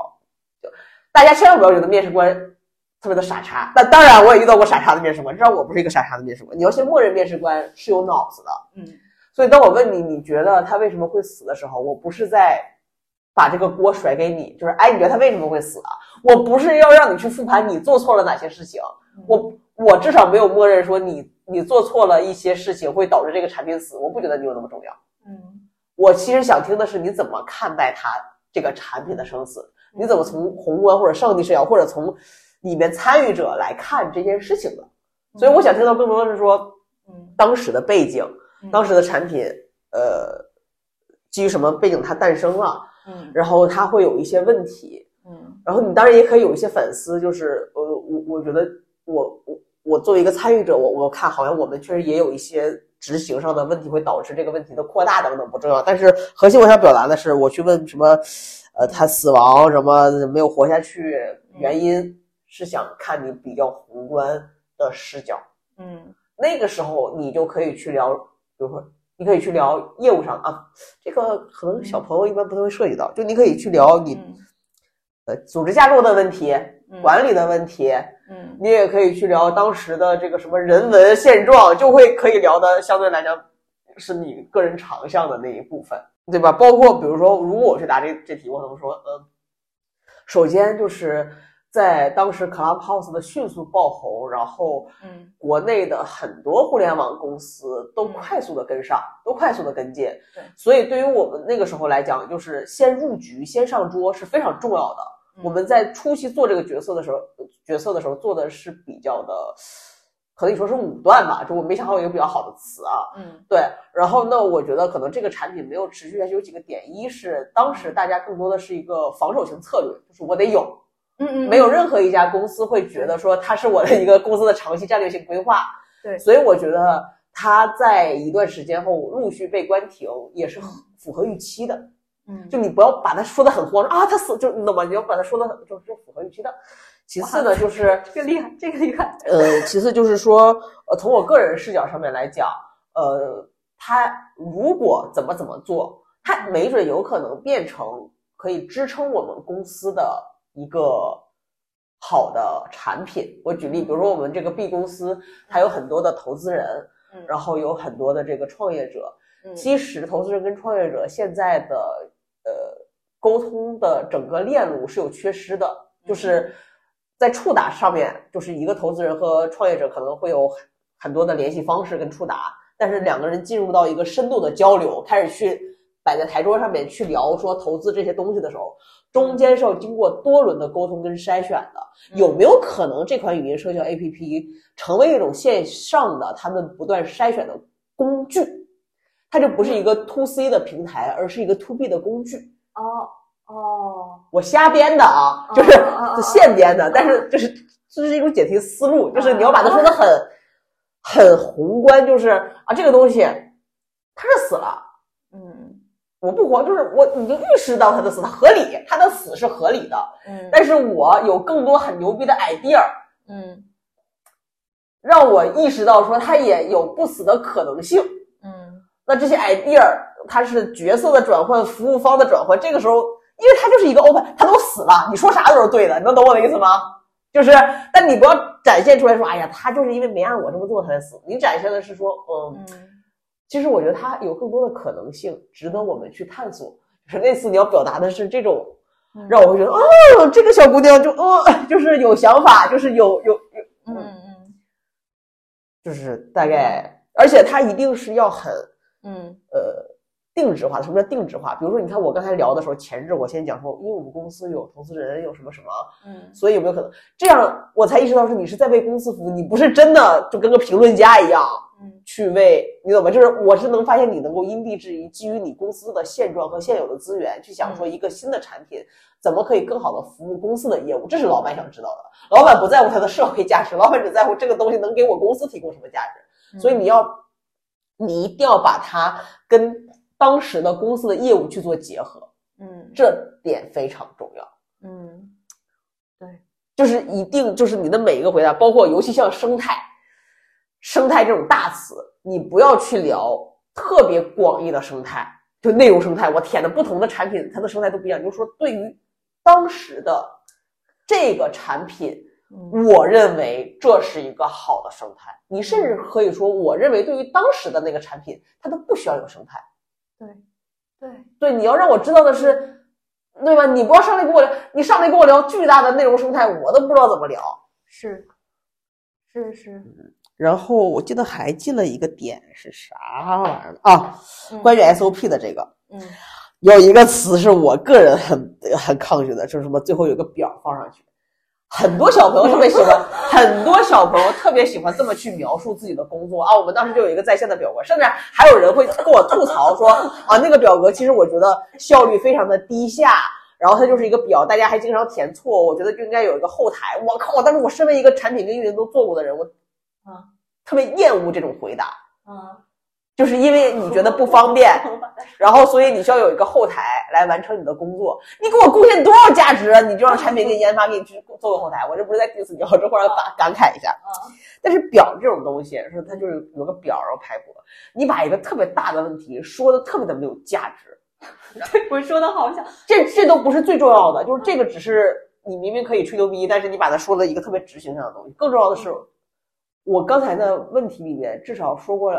就大家千万不要觉得面试官特别的傻叉。那当然，我也遇到过傻叉的面试官，知道我不是一个傻叉的面试官。你要先默认面试官是有脑子的。嗯所以当我问你你觉得他为什么会死的时候，我不是在把这个锅甩给你，就是哎，你觉得他为什么会死啊？我不是要让你去复盘你做错了哪些事情，我我至少没有默认说你你做错了一些事情会导致这个产品死，我不觉得你有那么重要。嗯我其实想听的是你怎么看待它这个产品的生死，你怎么从宏观或者上帝视角，或者从里面参与者来看这件事情的。所以我想听到更多的是说嗯当时的背景，嗯当时的产品，呃，基于什么背景它诞生了，嗯。然后他会有一些问题，嗯。然后你当然也可以有一些反思，就是呃，我我觉得我我我作为一个参与者，我我看好像我们确实也有一些执行上的问题，会导致这个问题的扩大等等不重要，但是核心我想表达的是，我去问什么，呃，他死亡什么没有活下去，原因是想看你比较宏观的视角，嗯。那个时候你就可以去聊，比如说你可以去聊业务上啊，这个可能小朋友一般不太会涉及到，就你可以去聊你嗯呃组织架构的问题、嗯管理的问题，嗯你也可以去聊当时的这个什么人文现状，就会可以聊的相对来讲是你个人长项的那一部分。对吧？包括比如说，如果我去答这这题，我可能说，嗯，首先就是在当时 Clubhouse 的迅速爆红，然后，嗯，国内的很多互联网公司都嗯快速的跟上，都快速的跟进。对，所以对于我们那个时候来讲，就是先入局、先上桌是非常重要的。嗯我们在初期做这个角色的时候，角色的时候做的是比较的，可以说是武断吧，就我没想好一个比较好的词啊。嗯对，然后那我觉得可能这个产品没有持续下去，有几个点，一是当时大家更多的是一个防守型策略，就是我得有，嗯嗯，没有任何一家公司会觉得说它是我的一个公司的长期战略性规划。对所以我觉得它在一段时间后陆续被关停，也是符合预期的。嗯，就你不要把它说的很慌啊，它死就你懂吗？你要把它说的很就是就符合预期的。其次呢，就是这个厉害，这个厉害，呃，其次就是说，呃，从我个人视角上面来讲，呃，它如果怎么怎么做，它没准有可能变成可以支撑我们公司的一个好的产品。我举例，比如说我们这个 B 公司，它有很多的投资人，嗯然后有很多的这个创业者。嗯其实投资人跟创业者现在的呃沟通的整个链路是有缺失的，就是在触达上面，就是一个投资人和创业者可能会有很很多的联系方式跟触达，但是两个人进入到一个深度的交流，开始去摆在台桌上面去聊说投资这些东西的时候，中间是要经过多轮的沟通跟筛选的。有没有可能这款语音社交 APP 成为一种线上的他们不断筛选的工具？它就不是一个 to C 的平台，而是一个 to B 的工具。哦哦，我瞎编的啊，就是现编的，但是就是这是一种解题思路，就是你要把它说的很很宏观，就是啊这个东西它是死了，嗯我不慌，就是我已经预识到他的死，它合理，他的死是合理的，嗯但是我有更多很牛逼的 idea，嗯让我意识到说他也有不死的可能性。嗯那这些 idea 它是角色的转换，服务方的转换，这个时候，因为他就是一个 open，他都死了，你说啥都是对的，你能懂我的意思吗？就是，但你不要展现出来说，哎呀，他就是因为没按我这么做他才死。你展现的是说，嗯，嗯其实我觉得它有更多的可能性，值得我们去探索。就是类似你要表达的是这种，嗯让我会觉得，哦，这个小姑娘就，哦，(laughs) 就是有想法，就是有有有，嗯嗯就是大概，而且她一定是要很。嗯呃定制化的。什么叫定制化？比如说，你看我刚才聊的时候，前置我先讲说，因为我们公司有投资人，有什么什么，嗯所以有没有可能这样？我才意识到是你是在为公司服务，你不是真的就跟个评论家一样嗯去为，你懂吗？就是我是能发现你能够因地制宜，基于你公司的现状和现有的资源，去想说一个新的产品怎么可以更好的服务公司的业务，这是老板想知道的。老板不在乎它的社会价值，老板只在乎这个东西能给我公司提供什么价值。所以你要，你一定要把它跟当时的公司的业务去做结合，嗯这点非常重要。嗯对就是一定就是你的每一个回答，包括尤其像生态，生态这种大词，你不要去聊特别广义的生态，就内容生态。我天呐，不同的产品它的生态都不一样。就是说对于当时的这个产品，嗯我认为这是一个好的生态。你甚至可以说，我认为对于当时的那个产品，它都不需要有生态。对对对，你要让我知道的是，对吧？你不要上来跟我聊，你上来跟我聊巨大的内容生态，我都不知道怎么聊。是是是然后我记得还记了一个点是啥玩意儿啊？嗯关于 SOP 的这个，嗯有一个词是我个人很很抗拒的，就是什么最后有个表放上去。很多小朋友特别喜欢，(laughs) 很多小朋友特别喜欢这么去描述自己的工作啊。我们当时就有一个在线的表格，甚至还有人会跟我吐槽说 (laughs) 啊，那个表格其实我觉得效率非常的低下，然后它就是一个表，大家还经常填错，我觉得就应该有一个后台。我靠！但是我身为一个产品跟运营都做过的人，我啊特别厌恶这种回答。啊，就是因为你觉得不方便，然后所以你需要有一个后台来完成你的工作。你给我贡献多少价值啊？你就让产品给你研发给你去做个后台，我这不是在 diss 你，我这忽然感感慨一下。但是表这种东西是它就是有个表然后排布，你把一个特别大的问题说的特别的没有价值，(laughs) 对我说的好像这这都不是最重要的，就是这个只是你明明可以吹牛逼，但是你把它说了一个特别执行上的东西。更重要的是，我刚才的问题里面至少说过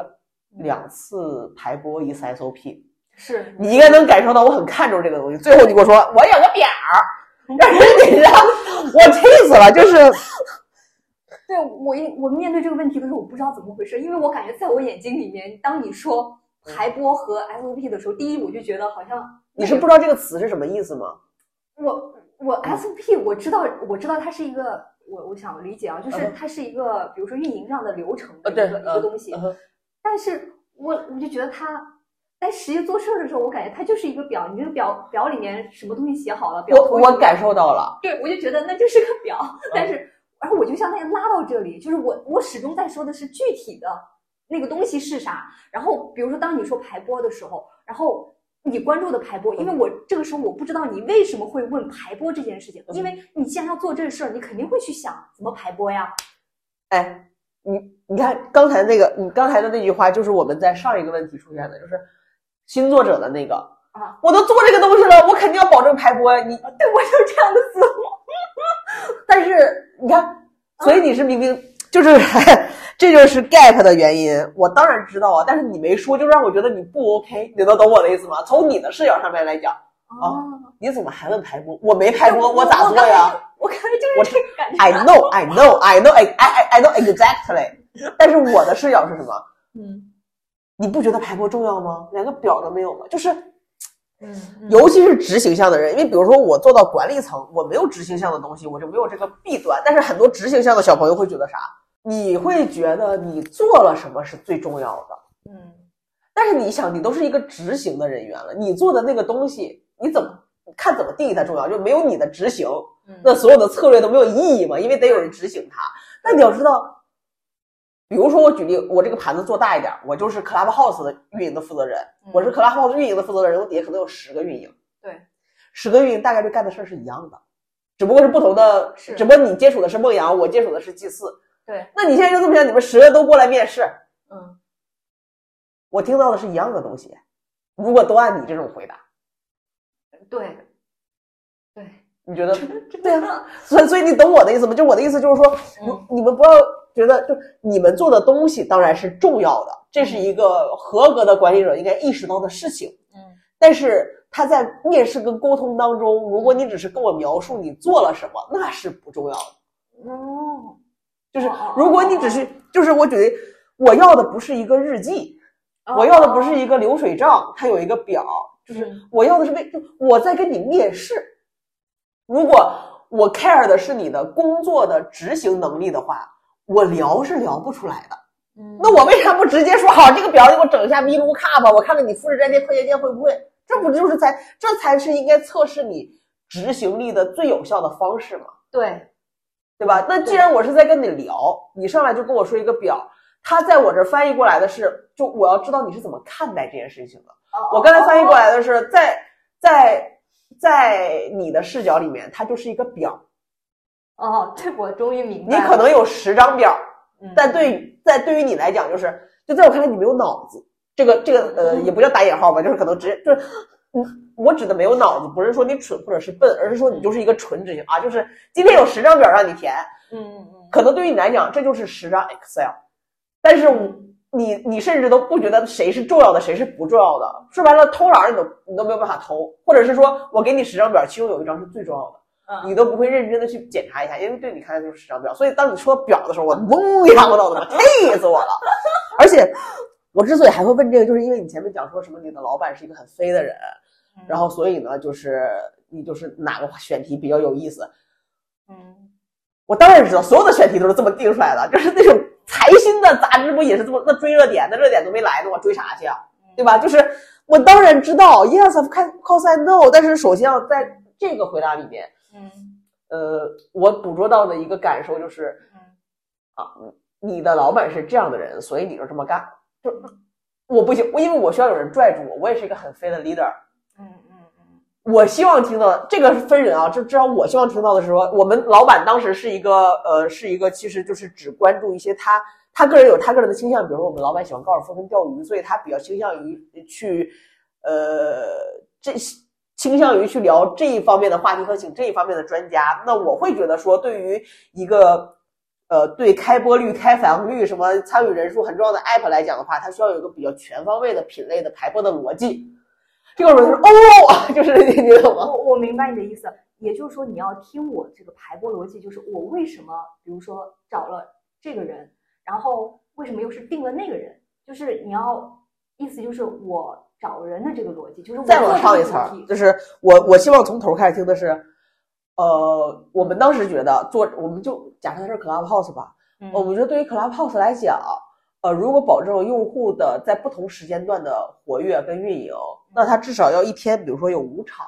两次排播，一次 SOP。是。你应该能感受到我很看重这个东西。最后你给我说我有个表儿，让人你知道，我气死了，就是。对我一我面对这个问题的时候，我不知道怎么回事，因为我感觉在我眼睛里面，当你说排播和 SOP 的时候，第一我就觉得好像你是不知道这个词是什么意思吗？我我 SOP 我知道我知道它是一个我我想理解啊，就是嗯它是一个比如说运营上的流程的一个一个东西但是我我就觉得他。在实际做事儿的时候，我感觉它就是一个表，你这个表表里面什么东西写好了，表我我感受到了，对，我就觉得那就是个表，但是，然后我就相当于拉到这里，就是我我始终在说的是具体的那个东西是啥。然后，比如说当你说排播的时候，然后你关注的排播，因为我这个时候我不知道你为什么会问排播这件事情，因为你既然要做这事儿，你肯定会去想怎么排播呀。哎，你你看刚才那个，你刚才的那句话就是我们在上一个问题出现的，就是新作者的那个啊，我都做这个东西了，我肯定要保证排播呀。你对我就这样的思路。(laughs) 但是你看，所以你是明明就是 (laughs) 这就是 gap 的原因，我当然知道啊，但是你没说，就让我觉得你不 OK，你能懂我的意思吗？从你的视角上面来讲，啊，你怎么还问排播？我没排播，我咋做呀？我可能就是这个感觉。I know, I know, I know, I I I know exactly。(laughs) 但是我的视角是什么？嗯你不觉得排播重要吗？连个表都没有吗？就是，嗯，尤其是执行项的人，因为比如说我做到管理层，我没有执行项的东西，我就没有这个弊端。但是很多执行项的小朋友会觉得啥？你会觉得你做了什么是最重要的？嗯但是你想，你都是一个执行的人员了，你做的那个东西，你怎么看怎么定义它重要？就没有你的执行，嗯那所有的策略都没有意义嘛，因为得有人执行它。但你要知道，比如说我举例，我这个盘子做大一点，我就是 Clubhouse 的运营的负责人，我是 Clubhouse 运营的负责人，我底下可能有十个运营，对，十个运营大概率干的事儿是一样的，只不过是不同的，是只不过你接触的是梦阳，我接触的是祭祀。对，那你现在就这么想，你们十个都过来面试，嗯我听到的是一样的东西。如果都按你这种回答，对对，你觉得对啊，所以，所以你懂我的意思吗？就我的意思就是说，嗯你们不要觉得，就你们做的东西当然是重要的，这是一个合格的管理者应该意识到的事情。嗯但是他在面试跟沟通当中，如果你只是跟我描述你做了什么，那是不重要的。哦，就是哦如果你只是，就是我觉得我要的不是一个日记，我要的不是一个流水账，它有一个表，就是嗯我要的是为我在跟你面试。如果我 care 的是你的工作的执行能力的话，我聊是聊不出来的。嗯那我为啥不直接说好这个表你给我整一下 V l o o k u p 我看看你复制粘贴快捷键会不会？这不就是才这才是应该测试你执行力的最有效的方式吗？对，对吧？那既然我是在跟你聊，你上来就跟我说一个表，他在我这儿翻译过来的是，就我要知道你是怎么看待这件事情的。我刚才翻译过来的是，在在在你的视角里面，它就是一个表，哦，这我终于明白你。可能有十张表，嗯，但对于在对于你来讲，就是就在我看来，你没有脑子。这个这个呃，嗯也不叫打引号吧，就是可能直接就是，嗯，我指的没有脑子，不是说你蠢或者是笨，而是说你就是一个纯执行啊，就是今天有十张表让你填，嗯嗯嗯，可能对于你来讲，这就是十张 Excel，但是你你甚至都不觉得谁是重要的，谁是不重要的。说白了，偷懒儿你都你都没有办法偷，或者是说我给你十张表，其中有一张是最重要的，嗯你都不会认真的去检查一下，因为对你看来就是十张表。所以当你说表的时候，我嗡一下我脑子里气 (laughs) 死我了。而且我之所以还会问这个，就是因为你前面讲说什么你的老板是一个很飞的人，嗯然后所以呢，就是你就是哪个选题比较有意思。嗯我当然知道，所有的选题都是这么定出来的，就是那种财新的杂志不也是这么那追热点，那热点都没来呢，我追啥去啊？对吧？就是我当然知道，yes of course I know，但是首先要在这个回答里面，嗯。呃，我捕捉到的一个感受就是，嗯。啊，你的老板是这样的人，所以你就这么干，就我不行，我因为我需要有人拽住我，我也是一个很飞的 leader，嗯嗯嗯。我希望听到这个是分人啊，就至少我希望听到的是说，我们老板当时是一个呃，是一个其实就是只关注一些他他个人有他个人的倾向，比如说我们老板喜欢高尔夫跟钓鱼，所以他比较倾向于去呃这倾向于去聊这一方面的话题和请这一方面的专家。那我会觉得说，对于一个呃对开播率、开访率什么参与人数很重要的 app 来讲的话，它需要有一个比较全方位的品类的排播的逻辑。这个时候就是哦，(laughs) 就是你你懂吗？我我明白你的意思，也就是说你要听我这个排播逻辑，就是我为什么，比如说找了这个人，然后为什么又是定了那个人，就是你要意思就是我找人的这个逻辑，就是我再往上一层就是我我希望从头开始听的是，呃，我们当时觉得做，我们就假设它是 Clubhouse 吧，嗯我们觉得对于 Clubhouse 来讲，呃，如果保证用户的在不同时间段的活跃跟运营，那它至少要一天，比如说有五场，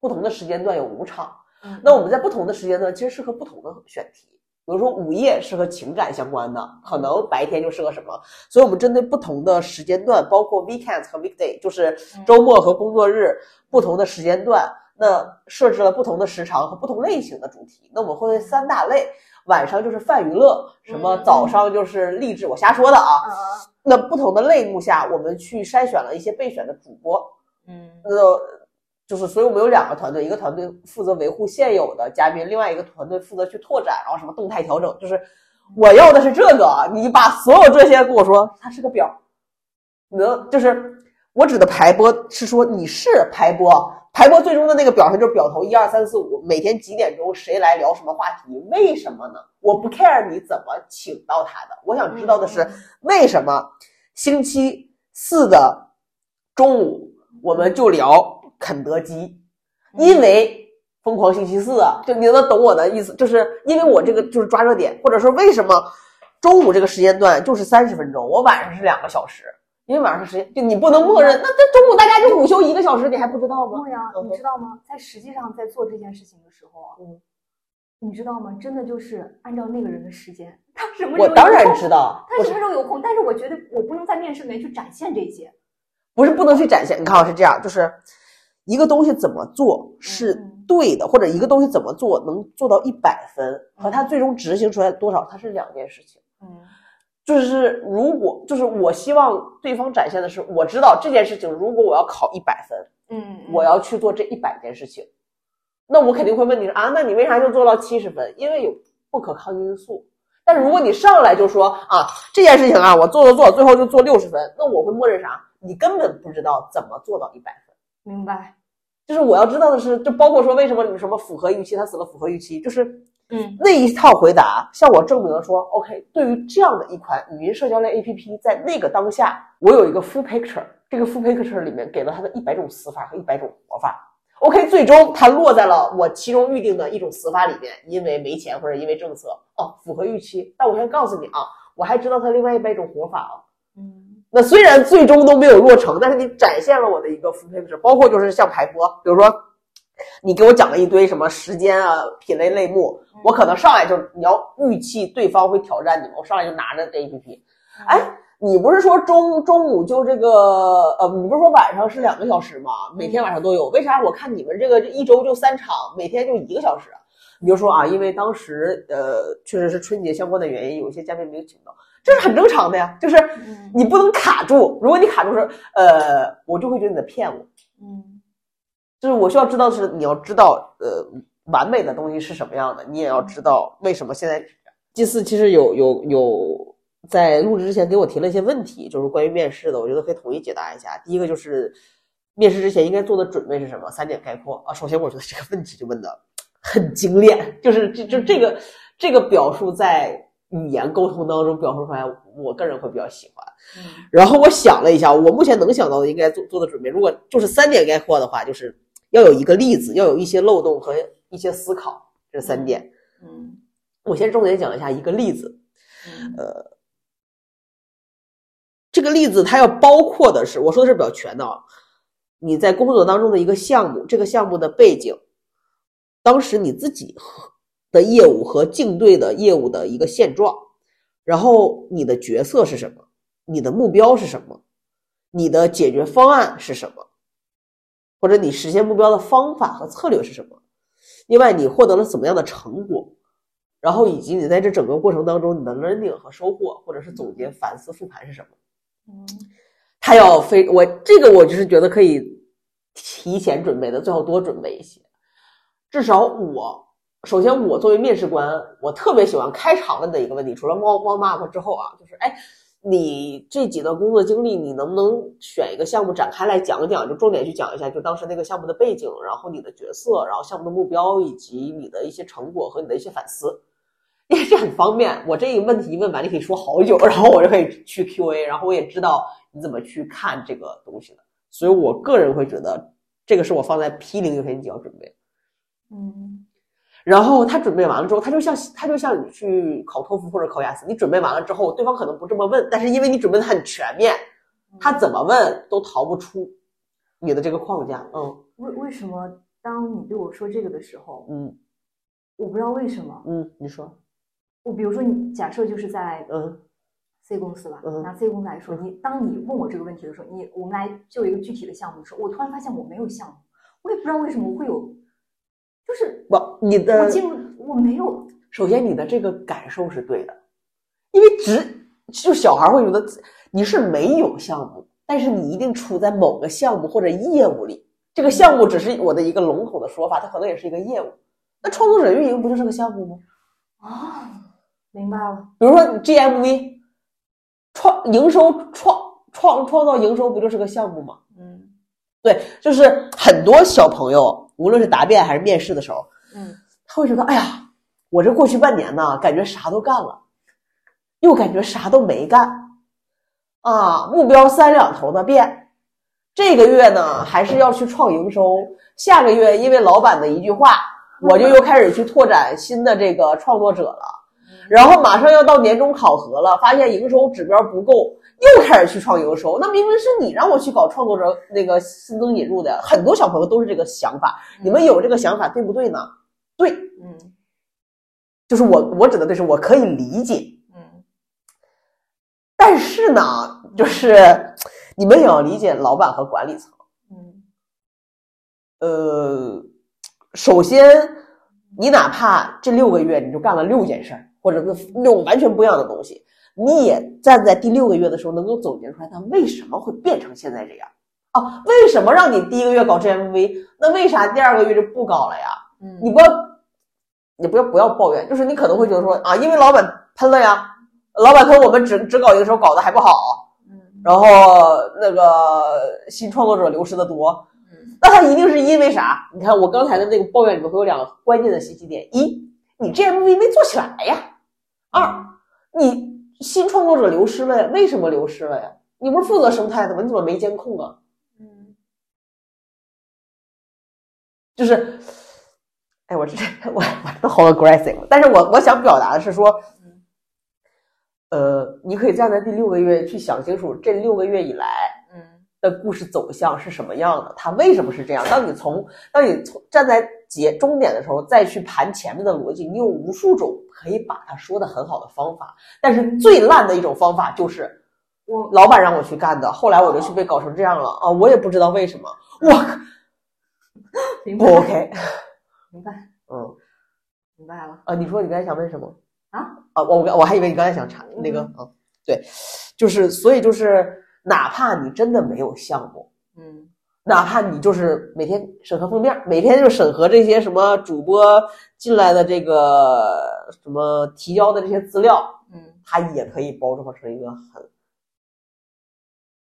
不同的时间段有五场。嗯那我们在不同的时间段其实适合不同的选题，比如说午夜是和情感相关的，可能白天就适合什么。所以我们针对不同的时间段，包括 weekends 和 weekday，就是周末和工作日不同的时间段，那设置了不同的时长和不同类型的主题。那我们会分三大类，晚上就是泛娱乐，什么嗯早上就是励志，我瞎说的啊。嗯那不同的类目下，我们去筛选了一些备选的主播，嗯呃，就是，所以我们有两个团队，一个团队负责维护现有的嘉宾，另外一个团队负责去拓展，然后什么动态调整。就是我要的是这个，你把所有这些跟我说，它是个表，能就是我指的排播是说你是排播，排播最终的那个表上就是表头一二三四五，每天几点钟谁来聊什么话题，为什么呢？我不 care 你怎么请到他的，我想知道的是。为什么星期四的中午我们就聊肯德基？因为疯狂星期四啊，就你能懂我的意思，就是因为我这个就是抓热点，或者说为什么中午这个时间段就是三十分钟，我晚上是两个小时，因为晚上时间就你不能默认，那这中午大家就午休一个小时，你还不知道吗？梦阳，嗯你知道吗？在实际上在做这件事情的时候啊，嗯你知道吗？真的就是按照那个人的时间，他什么时候我当然知道，他什么时候有空，但是我觉得我不能在面试里面去展现这些。不是不能去展现。你看我，是这样，就是一个东西怎么做是嗯对的，或者一个东西怎么做能做到一百分，和它最终执行出来多少，它是两件事情。嗯就是如果就是我希望对方展现的是，我知道这件事情，如果我要考一百分，嗯，我要去做这一百件事情，那我肯定会问你说啊，那你为啥就做到七十分？因为有不可抗因素。但是如果你上来就说啊，这件事情啊，我做做做，最后就做六十分，那我会默认啥？你根本不知道怎么做到一百分。明白。就是我要知道的是，就包括说为什么你什么符合预期，他死了符合预期，就是嗯那一套回答向我证明了说，OK，对于这样的一款语音社交类 APP，在那个当下，我有一个 full picture，这个 full picture 里面给了他的一百种死法和一百种活法。OK，最终它落在了我其中预定的一种死法里面，因为没钱或者因为政策，哦，符合预期。但我先告诉你啊，我还知道它另外一百种活法啊。嗯那虽然最终都没有落成，但是你展现了我的一个 full picture，包括就是像排播，比如说你给我讲了一堆什么时间啊、品类类目，我可能上来就你要预期对方会挑战你们，我上来就拿着这 APP，哎，你不是说中中午就这个呃，你不是说晚上是两个小时吗？每天晚上都有，为啥我看你们这个一周就三场，每天就一个小时啊？你就说啊，因为当时呃确实是春节相关的原因，有一些嘉宾没有请到，这是很正常的呀，就是嗯你不能卡住，如果你卡住是呃，我就会觉得你在骗我。嗯就是我需要知道的是，你要知道，呃，完美的东西是什么样的，你也要知道为什么现在。祭祀其实有有有在录制之前给我提了一些问题，就是关于面试的，我觉得可以统一解答一下。第一个就是面试之前应该做的准备是什么？三点概括啊。首先，我觉得这个问题就问的很精炼，就是这就这个这个表述在语言沟通当中表述出来，我个人会比较喜欢。嗯然后我想了一下，我目前能想到的应该做做的准备，如果就是三点概括的话，就是要有一个例子，要有一些漏洞和一些思考，这三点。嗯我先重点讲一下一个例子，呃这个例子它要包括的是，我说的是比较全的啊，你在工作当中的一个项目，这个项目的背景，当时你自己和的业务和竞对的业务的一个现状，然后你的角色是什么，你的目标是什么，你的解决方案是什么，或者你实现目标的方法和策略是什么，另外你获得了怎么样的成果，然后以及你在这整个过程当中你的 learning 和收获，或者是总结、反思、复盘是什么。嗯。他要非我这个我就是觉得可以提前准备的，最好多准备一些。至少我首先我作为面试官，我特别喜欢开场问的一个问题，除了猫猫 up 之后啊，就是哎，你这几段工作经历，你能不能选一个项目展开来讲讲？就重点去讲一下，就当时那个项目的背景，然后你的角色，然后项目的目标，以及你的一些成果和你的一些反思。因为这很方便，我这个问题一问完，你可以说好久，然后我就可以去 Q&A，然后我也知道你怎么去看这个东西的。所以我个人会觉得，这个是我放在 P 零优先级要准备。嗯然后他准备完了之后，他就像他就像你去考托福或者考雅思，你准备完了之后，对方可能不这么问，但是因为你准备的很全面，他怎么问都逃不出你的这个框架。嗯为为什么当你对我说这个的时候，嗯我不知道为什么，嗯，你说，我比如说你假设就是在嗯 C 公司吧，嗯拿 C 公司来说，你当你问我这个问题的时候，你我们来就一个具体的项目的时候，我突然发现我没有项目，我也不知道为什么我会有，就是我，你的我进入我没有，首先你的这个感受是对的，因为只就小孩会觉得你是没有项目，但是你一定处在某个项目或者业务里。这个项目只是我的一个笼统的说法，它可能也是一个业务。那创作者运营不就是个项目吗？啊，明白了，比如说 GMV 创营收创创创造营收不就是个项目吗？嗯对，就是很多小朋友，无论是答辩还是面试的时候，嗯他会觉得，哎呀，我这过去半年呢，感觉啥都干了，又感觉啥都没干，啊，目标三两头的变。这个月呢，还是要去创营收，下个月因为老板的一句话，我就又开始去拓展新的这个创作者了。然后马上要到年终考核了，发现营收指标不够，又开始去创营收。那明明是你让我去搞创作者那个新增引入的，很多小朋友都是这个想法。你们有这个想法对不对呢？对，嗯就是我我指的对是我可以理解，嗯但是呢，就是你们也要理解老板和管理层。嗯呃，首先，你哪怕这六个月你就干了六件事儿，或者是六完全不一样的东西，你也站在第六个月的时候能够总结出来，它为什么会变成现在这样？啊？为什么让你第一个月搞 GMV，那为啥第二个月就不搞了呀？嗯，你不要，你不要不要抱怨，就是你可能会觉得说啊，因为老板喷了呀，老板喷我们只只搞一个时候搞得还不好，嗯。然后那个新创作者流失的多，嗯。那他一定是因为啥？你看我刚才的那个抱怨里面会有两个关键的信息点：一，你 GMV 没做起来呀；二，你新创作者流失了呀，为什么流失了呀？你不是负责生态的吗？你怎么没监控啊？嗯就是，哎，我这我我都好 aggressive，但是我我想表达的是说，嗯呃，你可以站在第六个月去想清楚这六个月以来嗯的故事走向是什么样的，它为什么是这样。当你从当你从站在结终点的时候，再去盘前面的逻辑，你有无数种可以把它说的很好的方法，但是最烂的一种方法就是我老板让我去干的，后来我就去被搞成这样了啊，我也不知道为什么，我 (laughs) 靠不 OK，(laughs) 明白。嗯。明白了，啊，你说你刚才想问什么？啊？啊，我我我还以为你刚才想查那个啊，对，就是所以就是，哪怕你真的没有项目，嗯哪怕你就是每天审核封面，每天就审核这些什么主播进来的这个什么提交的这些资料，嗯它也可以包装成一个很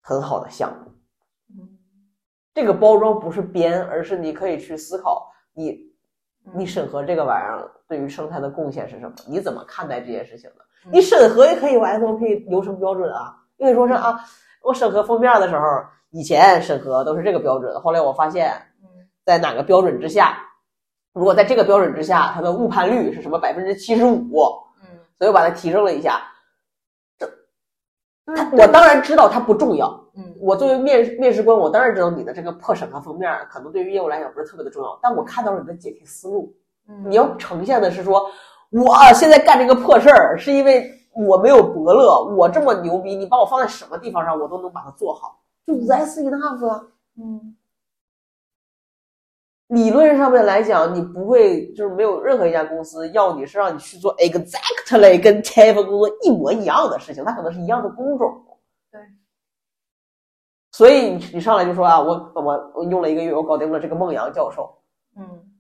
很好的项目。嗯这个包装不是编，而是你可以去思考你你审核这个玩意儿对于生态的贡献是什么？你怎么看待这件事情的？你审核也可以有 SOP 流程标准啊。因为说是啊，我审核封面的时候，以前审核都是这个标准，后来我发现，嗯在哪个标准之下，如果在这个标准之下，它的误判率是什么百分之七十五，嗯，所以我把它提升了一下。这它我当然知道它不重要，嗯我作为面面试官，我当然知道你的这个破审核封面可能对于业务来讲不是特别的重要，但我看到了你的解题思路。嗯你要呈现的是说，我现在干这个破事儿，是因为我没有伯乐，我这么牛逼，你把我放在什么地方上，我都能把它做好，就 that's enough 啊。嗯理论上面来讲，你不会就是没有任何一家公司要你是让你去做 exactly 跟前一份工作一模一样的事情，它可能是一样的工种。对。所以你你上来就说啊，我我我用了一个月，我搞定了这个孟阳教授，嗯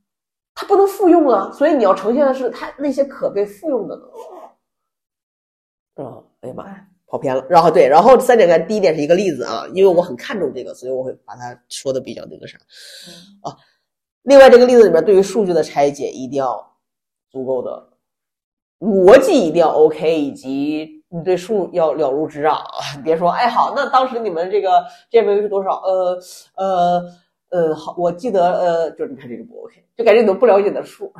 他不能复用啊，所以你要呈现的是他那些可被复用的能力。嗯，哎呀妈呀，跑偏了。然后对，然后三点干第一点是一个例子啊，因为我很看重这个，所以我会把它说的比较那个啥啊。另外这个例子里面对于数据的拆解一定要足够的逻辑一定要 OK，以及你对数要了如指掌。别说哎好，那当时你们这个 GMV 是多少？呃呃呃，好，我记得呃，就是你看这个不 OK，就感觉你都不了解的数。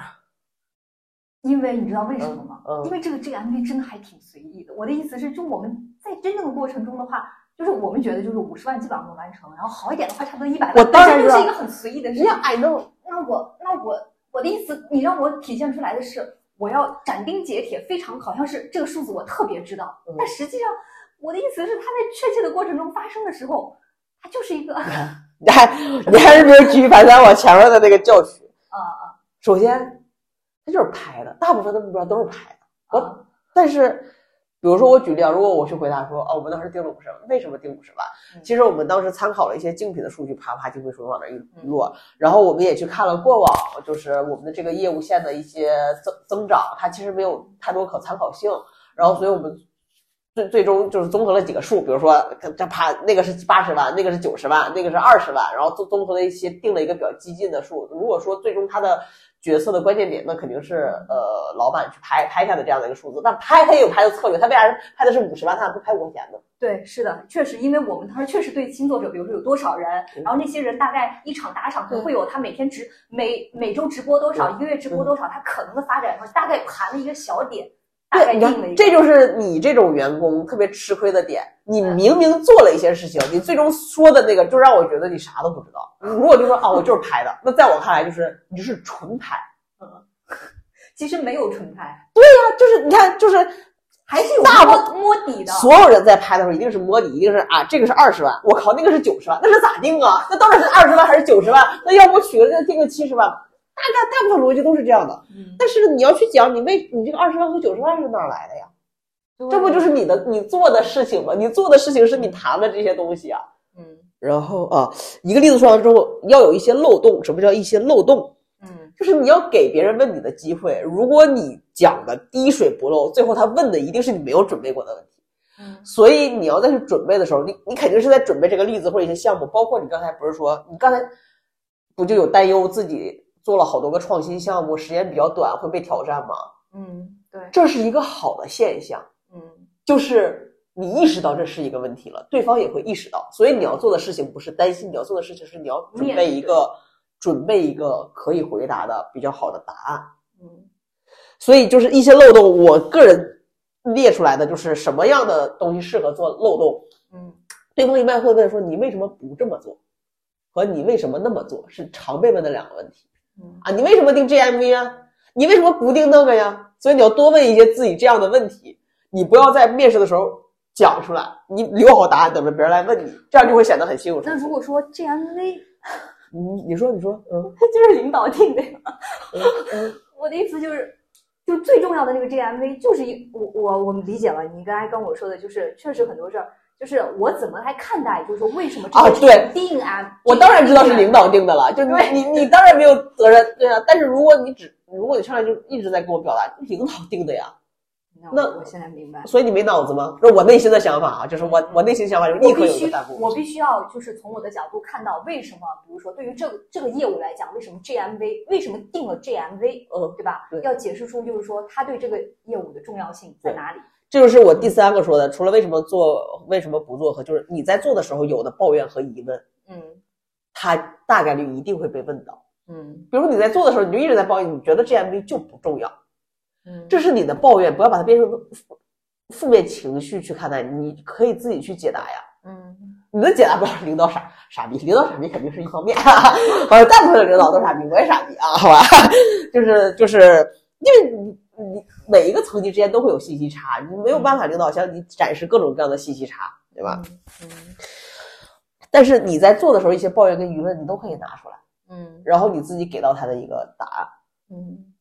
因为你知道为什么吗？嗯嗯因为这个 GMV 真的还挺随意的。我的意思是，就我们在真正的过程中的话，就是我们觉得就是五十万基本上能完成，然后好一点的话差不多一百万。我当然就是一个很随意的事情。Yeah, I know。那我那我我的意思，你让我体现出来的是，我要斩钉截铁，非常好像是这个数字我特别知道，嗯但实际上我的意思是，它在确切的过程中发生的时候，它就是一个啊 (laughs) 你还你还是没有举一反三往前面的那个教训。(laughs) 啊首先，它就是拍的，大部分的目标都是拍的。我啊但是，比如说我举例啊，如果我去回答说，哦，我们当时定了五十万，为什么定五十万？嗯其实我们当时参考了一些竞品的数据，啪啪竞品数据往那儿一落，然后我们也去看了过往，就是我们的这个业务线的一些增增长，它其实没有太多可参考性，然后所以我们。最最终就是综合了几个数，比如说这啪那个是八十万，那个是九十万，那个是二十万，然后综综合了一些定了一个比较激进的数。如果说最终它的决策的关键点，那肯定是呃老板去拍拍下的这样的一个数字。但拍他也有拍的策略，他为啥拍的是五十万，他不拍五块钱呢？对，是的，确实，因为我们当时确实对新作者，比如说有多少人，嗯然后那些人大概一场打赏可能会有他每天直每每周直播多少，嗯一个月直播多少，他可能的发展，然后大概盘了一个小点，对，你看，这就是你这种员工特别吃亏的点。你明明做了一些事情，你最终说的那个，就让我觉得你啥都不知道。如果就说啊，我就是拍的，那在我看来就是你就是纯拍。其实没有纯拍，啊，就是你看，就是还是有大摸摸底的。所有人在拍的时候，一定是摸底，一定是啊，这个是二十万，我靠，那个是九十万，那是咋定啊？那到底是二十万还是九十万？那要不我取个这定个七十万？大概大部分逻辑都是这样的。嗯，但是你要去讲你为你这个二十万和九十万是哪儿来的呀？这不就是你的你做的事情吗？你做的事情是你谈的这些东西啊。嗯然后啊，一个例子说完之后，要有一些漏洞。什么叫一些漏洞？嗯就是你要给别人问你的机会。如果你讲的滴水不漏，最后他问的一定是你没有准备过的问题。嗯所以你要再去准备的时候，你你肯定是在准备这个例子或者一些项目，包括你刚才不是说你刚才不就有担忧自己做了好多个创新项目，时间比较短会被挑战吗？嗯，对，这是一个好的现象，嗯就是你意识到这是一个问题了，对方也会意识到，所以你要做的事情不是担心，你要做的事情是你要准备一个准备一个可以回答的比较好的答案。嗯所以就是一些漏洞，我个人列出来的就是什么样的东西适合做漏洞。嗯对方一般会问说你为什么不这么做，和你为什么那么做是常被问的两个问题嗯啊。你为什么定 GMV 啊？你为什么不定那个呀？所以你要多问一些自己这样的问题，你不要在面试的时候讲出来，你留好答案等着别人来问你，这样就会显得很辛苦那。如果说 GMV 你你说你说嗯 (laughs) 就是领导定的呀，嗯嗯 (laughs) 我的意思就是，就最重要的那个 GMV 就是一我我我们理解了，你刚才跟我说的就是确实很多事儿，就是我怎么来看待，就是说为什么这啊对定啊？我当然知道是领导定的了，就你对你你当然没有责任，对啊。但是如果你只如果你上来就一直在跟我表达领导定的呀，(laughs) 那那我我现在明白。所以你没脑子吗？这是我内心的想法啊，就是我我内心想法就是立刻有一个弹幕。我必须要就是从我的角度看到为什么，比如说对于这个这个业务来讲，为什么 GMV 为什么定了 GMV，嗯，对吧？对要解释出就是说他对这个业务的重要性在哪里。这就是我第三个说的，除了为什么做为什么不做和就是你在做的时候有的抱怨和疑问，嗯他大概率一定会被问到。嗯比如说你在做的时候，你就一直在抱怨，你觉得 GMV 就不重要，嗯，这是你的抱怨，不要把它变成负负面情绪去看待，你可以自己去解答呀。嗯你的解答不是领导傻傻逼，领导傻逼肯定是一方面，好像大部分的领导都傻逼，我也傻逼啊，好吧？(laughs) 就是就是因为你你每一个层级之间都会有信息差，你没有办法领导向你展示各种各样的信息差，对吧？？嗯但是你在做的时候，一些抱怨跟疑问你都可以拿出来，嗯然后你自己给到他的一个答案。嗯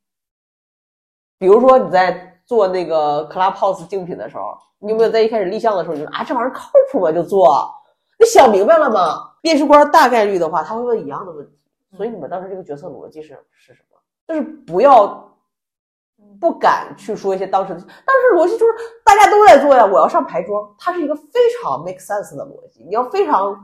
比如说你在做那个 Clubhouse 竞品的时候，你有没有在一开始立项的时候，你就说啊这玩意儿靠谱吗？就做，你想明白了吗？面试官大概率的话，他会问一样的问题，所以你们当时这个决策逻辑是是什么？就是不要不敢去说一些当时的，当时逻辑就是大家都在做呀，我要上牌桌，它是一个非常 make sense 的逻辑，你要非常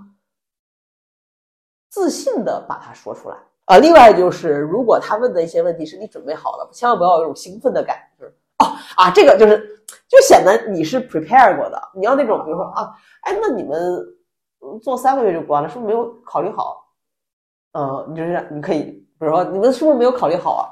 自信的把它说出来啊。另外就是，如果他问的一些问题是你准备好了，千万不要有种兴奋的感觉，哦啊，这个就是就显得你是 prepare 过的。你要那种比如说啊，哎，那你们做三个月就关了，是不是没有考虑好？嗯，你就是你可以，比如说你们是不是没有考虑好啊？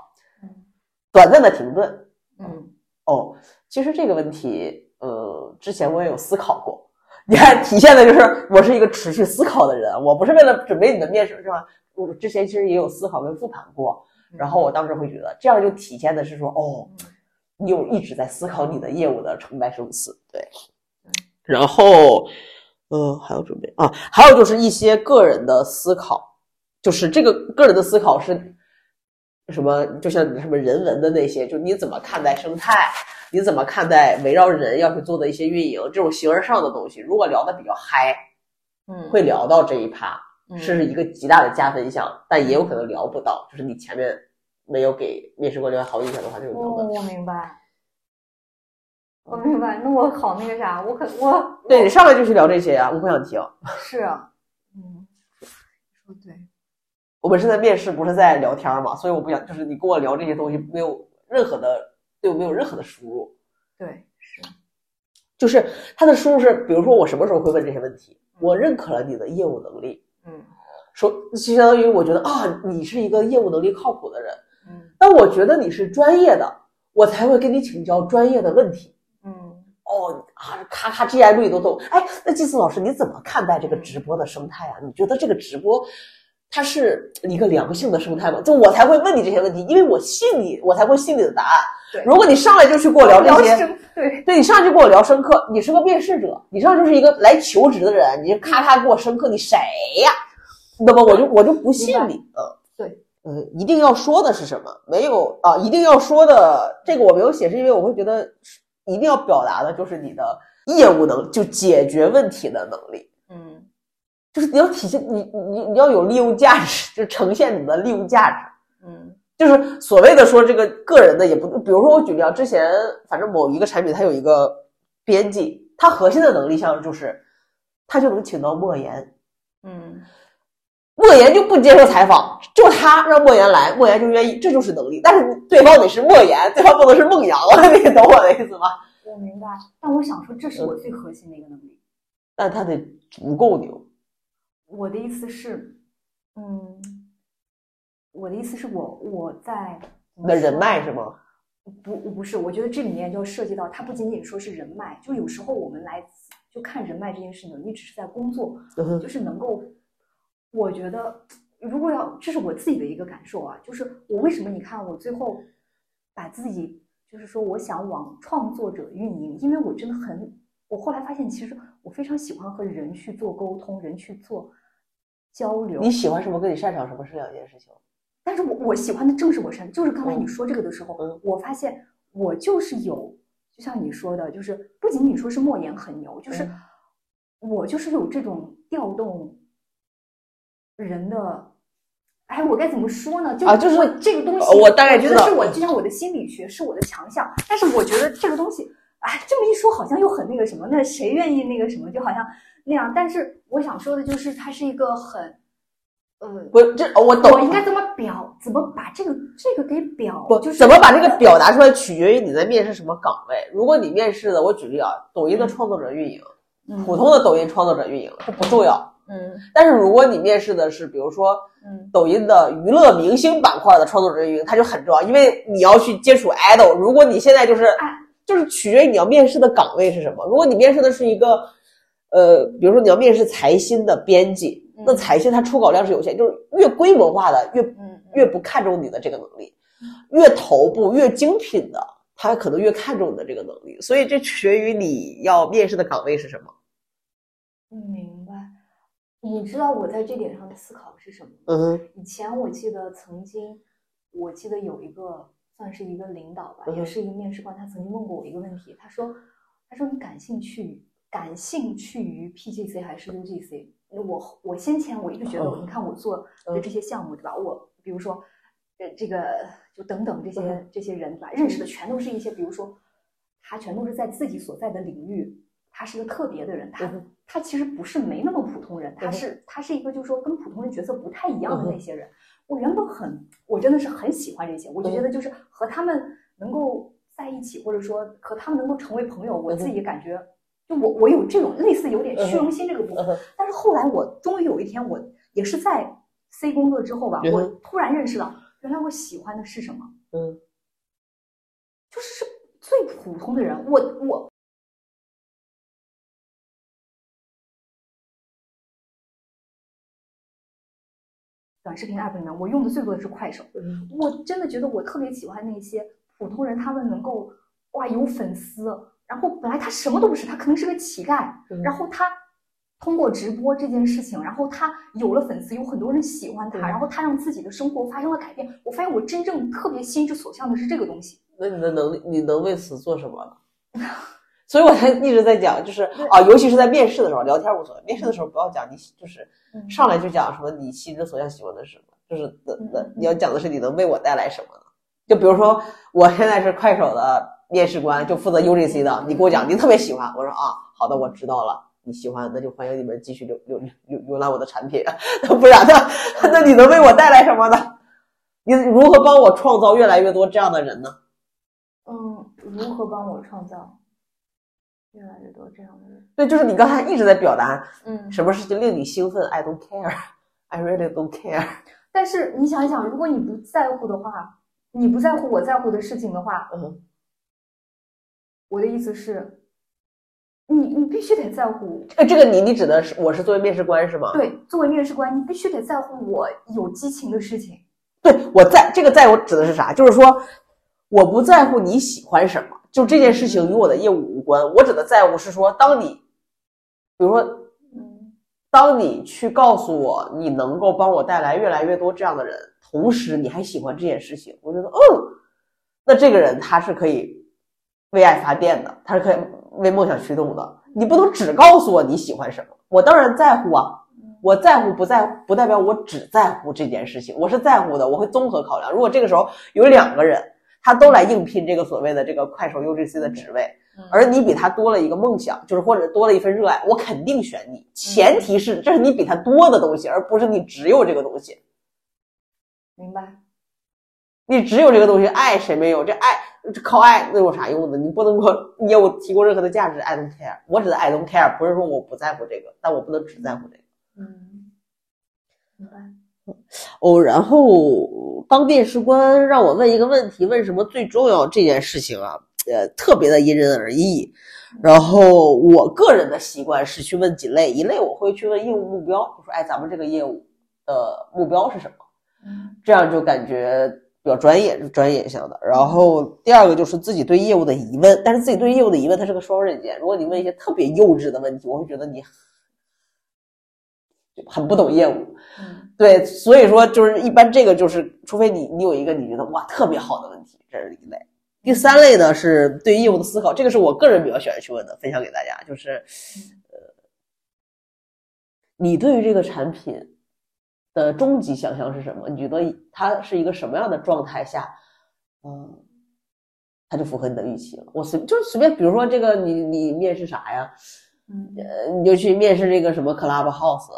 短暂的停顿，嗯，哦，其实这个问题，呃，之前我也有思考过。(laughs) 你看，体现的就是我是一个持续思考的人，我不是为了准备你的面试，是吧？我之前其实也有思考跟复盘过，然后我当时会觉得，这样就体现的是说，哦，你有一直在思考你的业务的成败生死，对。然后，呃，还要准备啊，还有就是一些个人的思考，就是这个个人的思考是。什么？就像什么人文的那些，就你怎么看待生态？你怎么看待围绕人要去做的一些运营这种形而上的东西？如果聊的比较嗨，嗯，会聊到这一趴，是一个极大的加分项。但也有可能聊不到，就是你前面没有给面试官留下好印象的话，就有可能。我明白，我明白。那我好那个啥，我可我对你上来就去聊这些呀，我不想听。是啊，嗯，说对。我们是在面试，不是在聊天嘛，所以我不想，就是你跟我聊这些东西，没有任何的对我没有任何的输入。对，是，就是他的输入是，比如说我什么时候会问这些问题？我认可了你的业务能力，嗯，说就相当于我觉得啊，你是一个业务能力靠谱的人，嗯，那我觉得你是专业的，我才会跟你请教专业的问题，嗯，哦啊，咔咔 GM 都懂，哎，那季思老师你怎么看待这个直播的生态啊？你觉得这个直播？它是一个良性的生态吗？就我才会问你这些问题，因为我信你，我才会信你的答案。对，如果你上来就去跟我聊这些，对，对你上来就跟我聊深刻，你是个面试者，你上来就是一个来求职的人，你就咔咔给我深刻，你谁呀？那么我就我就不信你。嗯，对，嗯，一定要说的是什么？没有啊，一定要说的这个我没有写，是因为我会觉得一定要表达的就是你的业务能，就解决问题的能力。就是你要体现你你你要有利用价值，就呈现你的利用价值。嗯，就是所谓的说这个个人的也不，比如说我举例啊，之前反正某一个产品它有一个编辑，他核心的能力项就是他就能请到莫言。嗯，莫言就不接受采访，就他让莫言来，莫言就愿意，这就是能力。但是对方得是莫言，对方不能是孟阳，(laughs) 你懂我的意思吗？我明白，但我想说这是我最核心的一个能力，但他得足够牛。我的意思是，嗯，我的意思是我我在你的人脉是吗？不，不是，我觉得这里面就涉及到，它不仅仅说是人脉，就有时候我们来就看人脉这件事情，你只是在工作，就是能够，我觉得如果要，这是我自己的一个感受啊，就是我为什么你看我最后把自己就是说我想往创作者运营，因为我真的很。我后来发现，其实我非常喜欢和人去做沟通，人去做交流。你喜欢什么？跟你擅长什么是两件事情。但是我我喜欢的正是我擅，就是刚才你说这个的时候，我发现我就是有，就像你说的，就是不仅仅说是莫言很牛，就是我就是有这种调动人的，哎，我该怎么说呢？就啊，就是这个东西，我大概觉得是我就像我的心理学是我的强项，但是我觉得这个东西。哎，这么一说好像又很那个什么，那谁愿意那个什么，就好像那样。但是我想说的就是，它是一个很，呃，我这我懂，我应该怎么表，怎么把这个这个给表，不就是怎么把这个表达出来，取决于你在面试什么岗位。如果你面试的，我举例啊，抖音的创作者运营，普通的抖音创作者运营，这不重要。嗯，但是如果你面试的是，比如说，嗯，抖音的娱乐明星板块的创作者运营，它就很重要，因为你要去接触 idol。如果你现在就是。就是取决于你要面试的岗位是什么。如果你面试的是一个，呃，比如说你要面试财新的编辑，那财新它出稿量是有限，就是越规模化的越越不看重你的这个能力，越头部越精品的，他可能越看重你的这个能力。所以这取决于你要面试的岗位是什么。明白。你知道我在这点上的思考是什么？嗯。以前我记得曾经，我记得有一个。算是一个领导吧，也是一个面试官。他曾经问过我一个问题，他说：“他说你感兴趣感兴趣于 PGC 还是 UGC？” 我我先前我一直觉得，你看我做的这些项目，对吧？我比如说呃，这个就等等这些这些人吧，认识的全都是一些，比如说他全都是在自己所在的领域，他是个特别的人，他他其实不是没那么普通人，他是他是一个就是说跟普通人角色不太一样的那些人。我原本很，我真的是很喜欢这些，我就觉得就是和他们能够在一起，或者说和他们能够成为朋友，我自己感觉，就我我有这种类似有点虚荣心这个部分。但是后来我终于有一天，我也是在 C 工作之后吧，我突然认识到，原来我喜欢的是什么？嗯，就是是最普通的人。我我。短视频 app 里面，我用的最多的是快手。我真的觉得我特别喜欢那些普通人，他们能够哇有粉丝，然后本来他什么都不是，他可能是个乞丐，然后他通过直播这件事情，然后他有了粉丝，有很多人喜欢他，然后他让自己的生活发生了改变。我发现我真正特别心之所向的是这个东西。那你的能力，你能为此做什么呢？(laughs) 所以我才一直在讲，就是啊，尤其是在面试的时候，聊天无所谓。面试的时候不要讲你就是上来就讲什么你心之所向喜欢的是什么，就是那那你要讲的是你能为我带来什么呢？就比如说我现在是快手的面试官，就负责 UGC 的，你给我讲你特别喜欢，我说啊，好的，我知道了，你喜欢，那就欢迎你们继续浏浏浏浏览我的产品，(laughs) 不然呢，那你能为我带来什么呢？你如何帮我创造越来越多这样的人呢？嗯，如何帮我创造？越来越多这样的人，对，就是你刚才一直在表达，嗯，什么事情令你兴奋？I don't care, (laughs) I really don't care。但是你想一想，如果你不在乎的话，你不在乎我在乎的事情的话，嗯，我的意思是，你你必须得在乎。哎，这个你你指的是我是作为面试官是吗？对，作为面试官，你必须得在乎我有激情的事情。对，我在这个在我指的是啥？就是说，我不在乎你喜欢什么。就这件事情与我的业务无关，我指的在乎是说，当你，比如说，嗯，当你去告诉我你能够帮我带来越来越多这样的人，同时你还喜欢这件事情，我觉得，嗯，那这个人他是可以为爱发电的，他是可以为梦想驱动的。你不能只告诉我你喜欢什么，我当然在乎啊，我在乎不在不代表我只在乎这件事情，我是在乎的，我会综合考量。如果这个时候有两个人。他都来应聘这个所谓的这个快手 UGC 的职位，而你比他多了一个梦想，就是或者多了一份热爱，我肯定选你。前提是这是你比他多的东西，而不是你只有这个东西。明白？你只有这个东西，爱谁没有？这爱靠爱那有啥用呢？你不能给我业务提供任何的价值。I don't care。我指的 I don't care 不是说我不在乎这个，但我不能只在乎这个。嗯，明白。哦，然后当面试官让我问一个问题，问什么最重要这件事情啊，呃，特别的因人而异。然后我个人的习惯是去问几类，一类我会去问业务目标，我说，哎，咱们这个业务的目标是什么？这样就感觉比较专业，是专业向的。然后第二个就是自己对业务的疑问，但是自己对业务的疑问它是个双刃剑，如果你问一些特别幼稚的问题，我会觉得你很不懂业务。嗯。对，所以说就是一般这个就是，除非你你有一个你觉得哇特别好的问题，这是一类。第三类呢是对业务的思考，这个是我个人比较喜欢去问的，分享给大家，就是呃，你对于这个产品的终极想象是什么？你觉得它是一个什么样的状态下，嗯，它就符合你的预期了？我随就随便，比如说这个你你面试啥呀？嗯，呃，你就去面试这个什么 Clubhouse。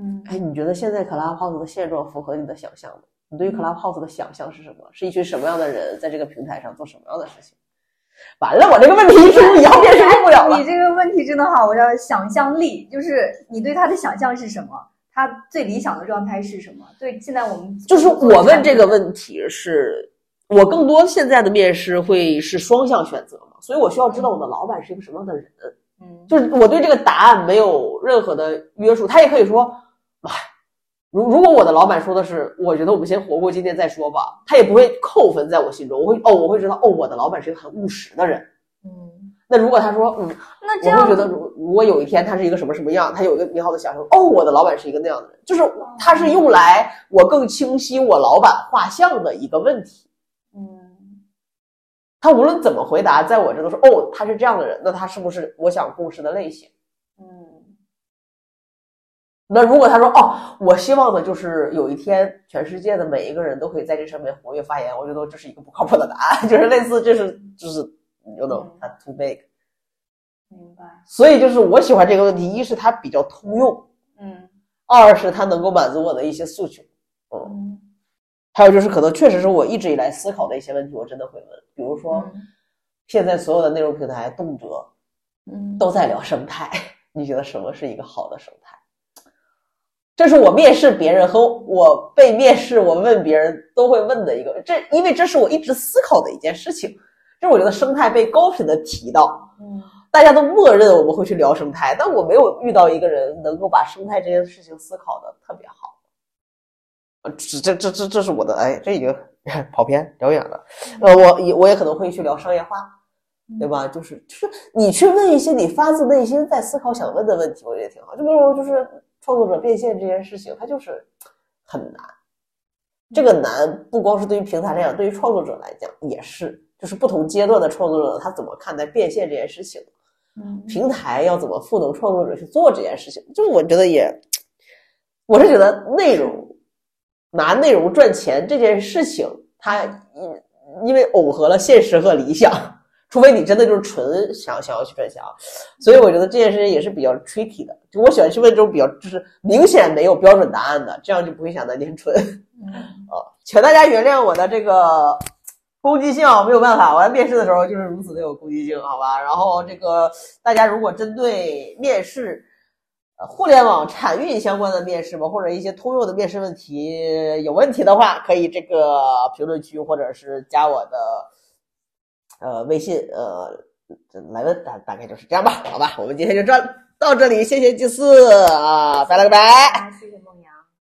嗯，哎，你觉得现在 Clubhouse 的现状符合你的想象吗？你对于 Clubhouse 的想象是什么？是一群什么样的人在这个平台上做什么样的事情？完了，我这个问题是以后面试用不了了。你这个问题真的好，我要想象力，就是你对他的想象是什么？他最理想的状态是什么？对，现在我们就是我问这个问题，是我更多现在的面试会是双向选择嘛？所以我需要知道我的老板是一个什么样的人。嗯，就是我对这个答案没有任何的约束，他也可以说。哇，如如果我的老板说的是，我觉得我们先活过今天再说吧，他也不会扣分在我心中。我会哦，我会知道哦，我的老板是一个很务实的人。嗯，那如果他说嗯，那这样我会觉得，如如果有一天他是一个什么什么样，他有一个美好的想象，哦，我的老板是一个那样的人，就是他是用来我更清晰我老板画像的一个问题。嗯，他无论怎么回答，在我这都是哦，他是这样的人，那他是不是我想共识的类型？嗯。那如果他说哦，我希望的就是有一天全世界的每一个人都可以在这上面活跃发言，我觉得这是一个不靠谱的答案，(laughs) 就是类似这是就是有种它 too big。明白。所以就是我喜欢这个问题，一是它比较通用，嗯。二是它能够满足我的一些诉求，嗯，嗯。还有就是可能确实是我一直以来思考的一些问题，我真的会问，比如说嗯。现在所有的内容平台动辄嗯。都在聊生态，你觉得什么是一个好的生态？这是我面试别人和我被面试，我问别人都会问的一个，这因为这是我一直思考的一件事情。就是我觉得生态被高频的提到，嗯大家都默认我们会去聊生态，但我没有遇到一个人能够把生态这件事情思考的特别好。呃，这这这这这是我的，哎，这已经跑偏聊远了。呃，我也我也可能会去聊商业化，对吧？就是就是你去问一些你发自内心在思考想问的问题，我觉得挺好。就比如就是创作者变现这件事情，它就是很难。这个难不光是对于平台来讲，对于创作者来讲也是，就是不同阶段的创作者他怎么看待变现这件事情。嗯平台要怎么赋能创作者去做这件事情，就我觉得也，我是觉得内容拿内容赚钱这件事情，它因因为耦合了现实和理想，除非你真的就是纯想想要去赚钱啊，所以我觉得这件事情也是比较 tricky 的。就我喜欢去问这种比较就是明显没有标准答案的，这样就不会显得你很蠢。嗯请大家原谅我的这个攻击性啊，没有办法，我在面试的时候就是如此的有攻击性，好吧？然后这个大家如果针对面试，呃，互联网产运相关的面试吧，或者一些通用的面试问题有问题的话，可以这个评论区或者是加我的呃微信呃来问，大大概就是这样吧，好吧？我们今天就这到这里，谢谢祭祀啊，拜了个拜。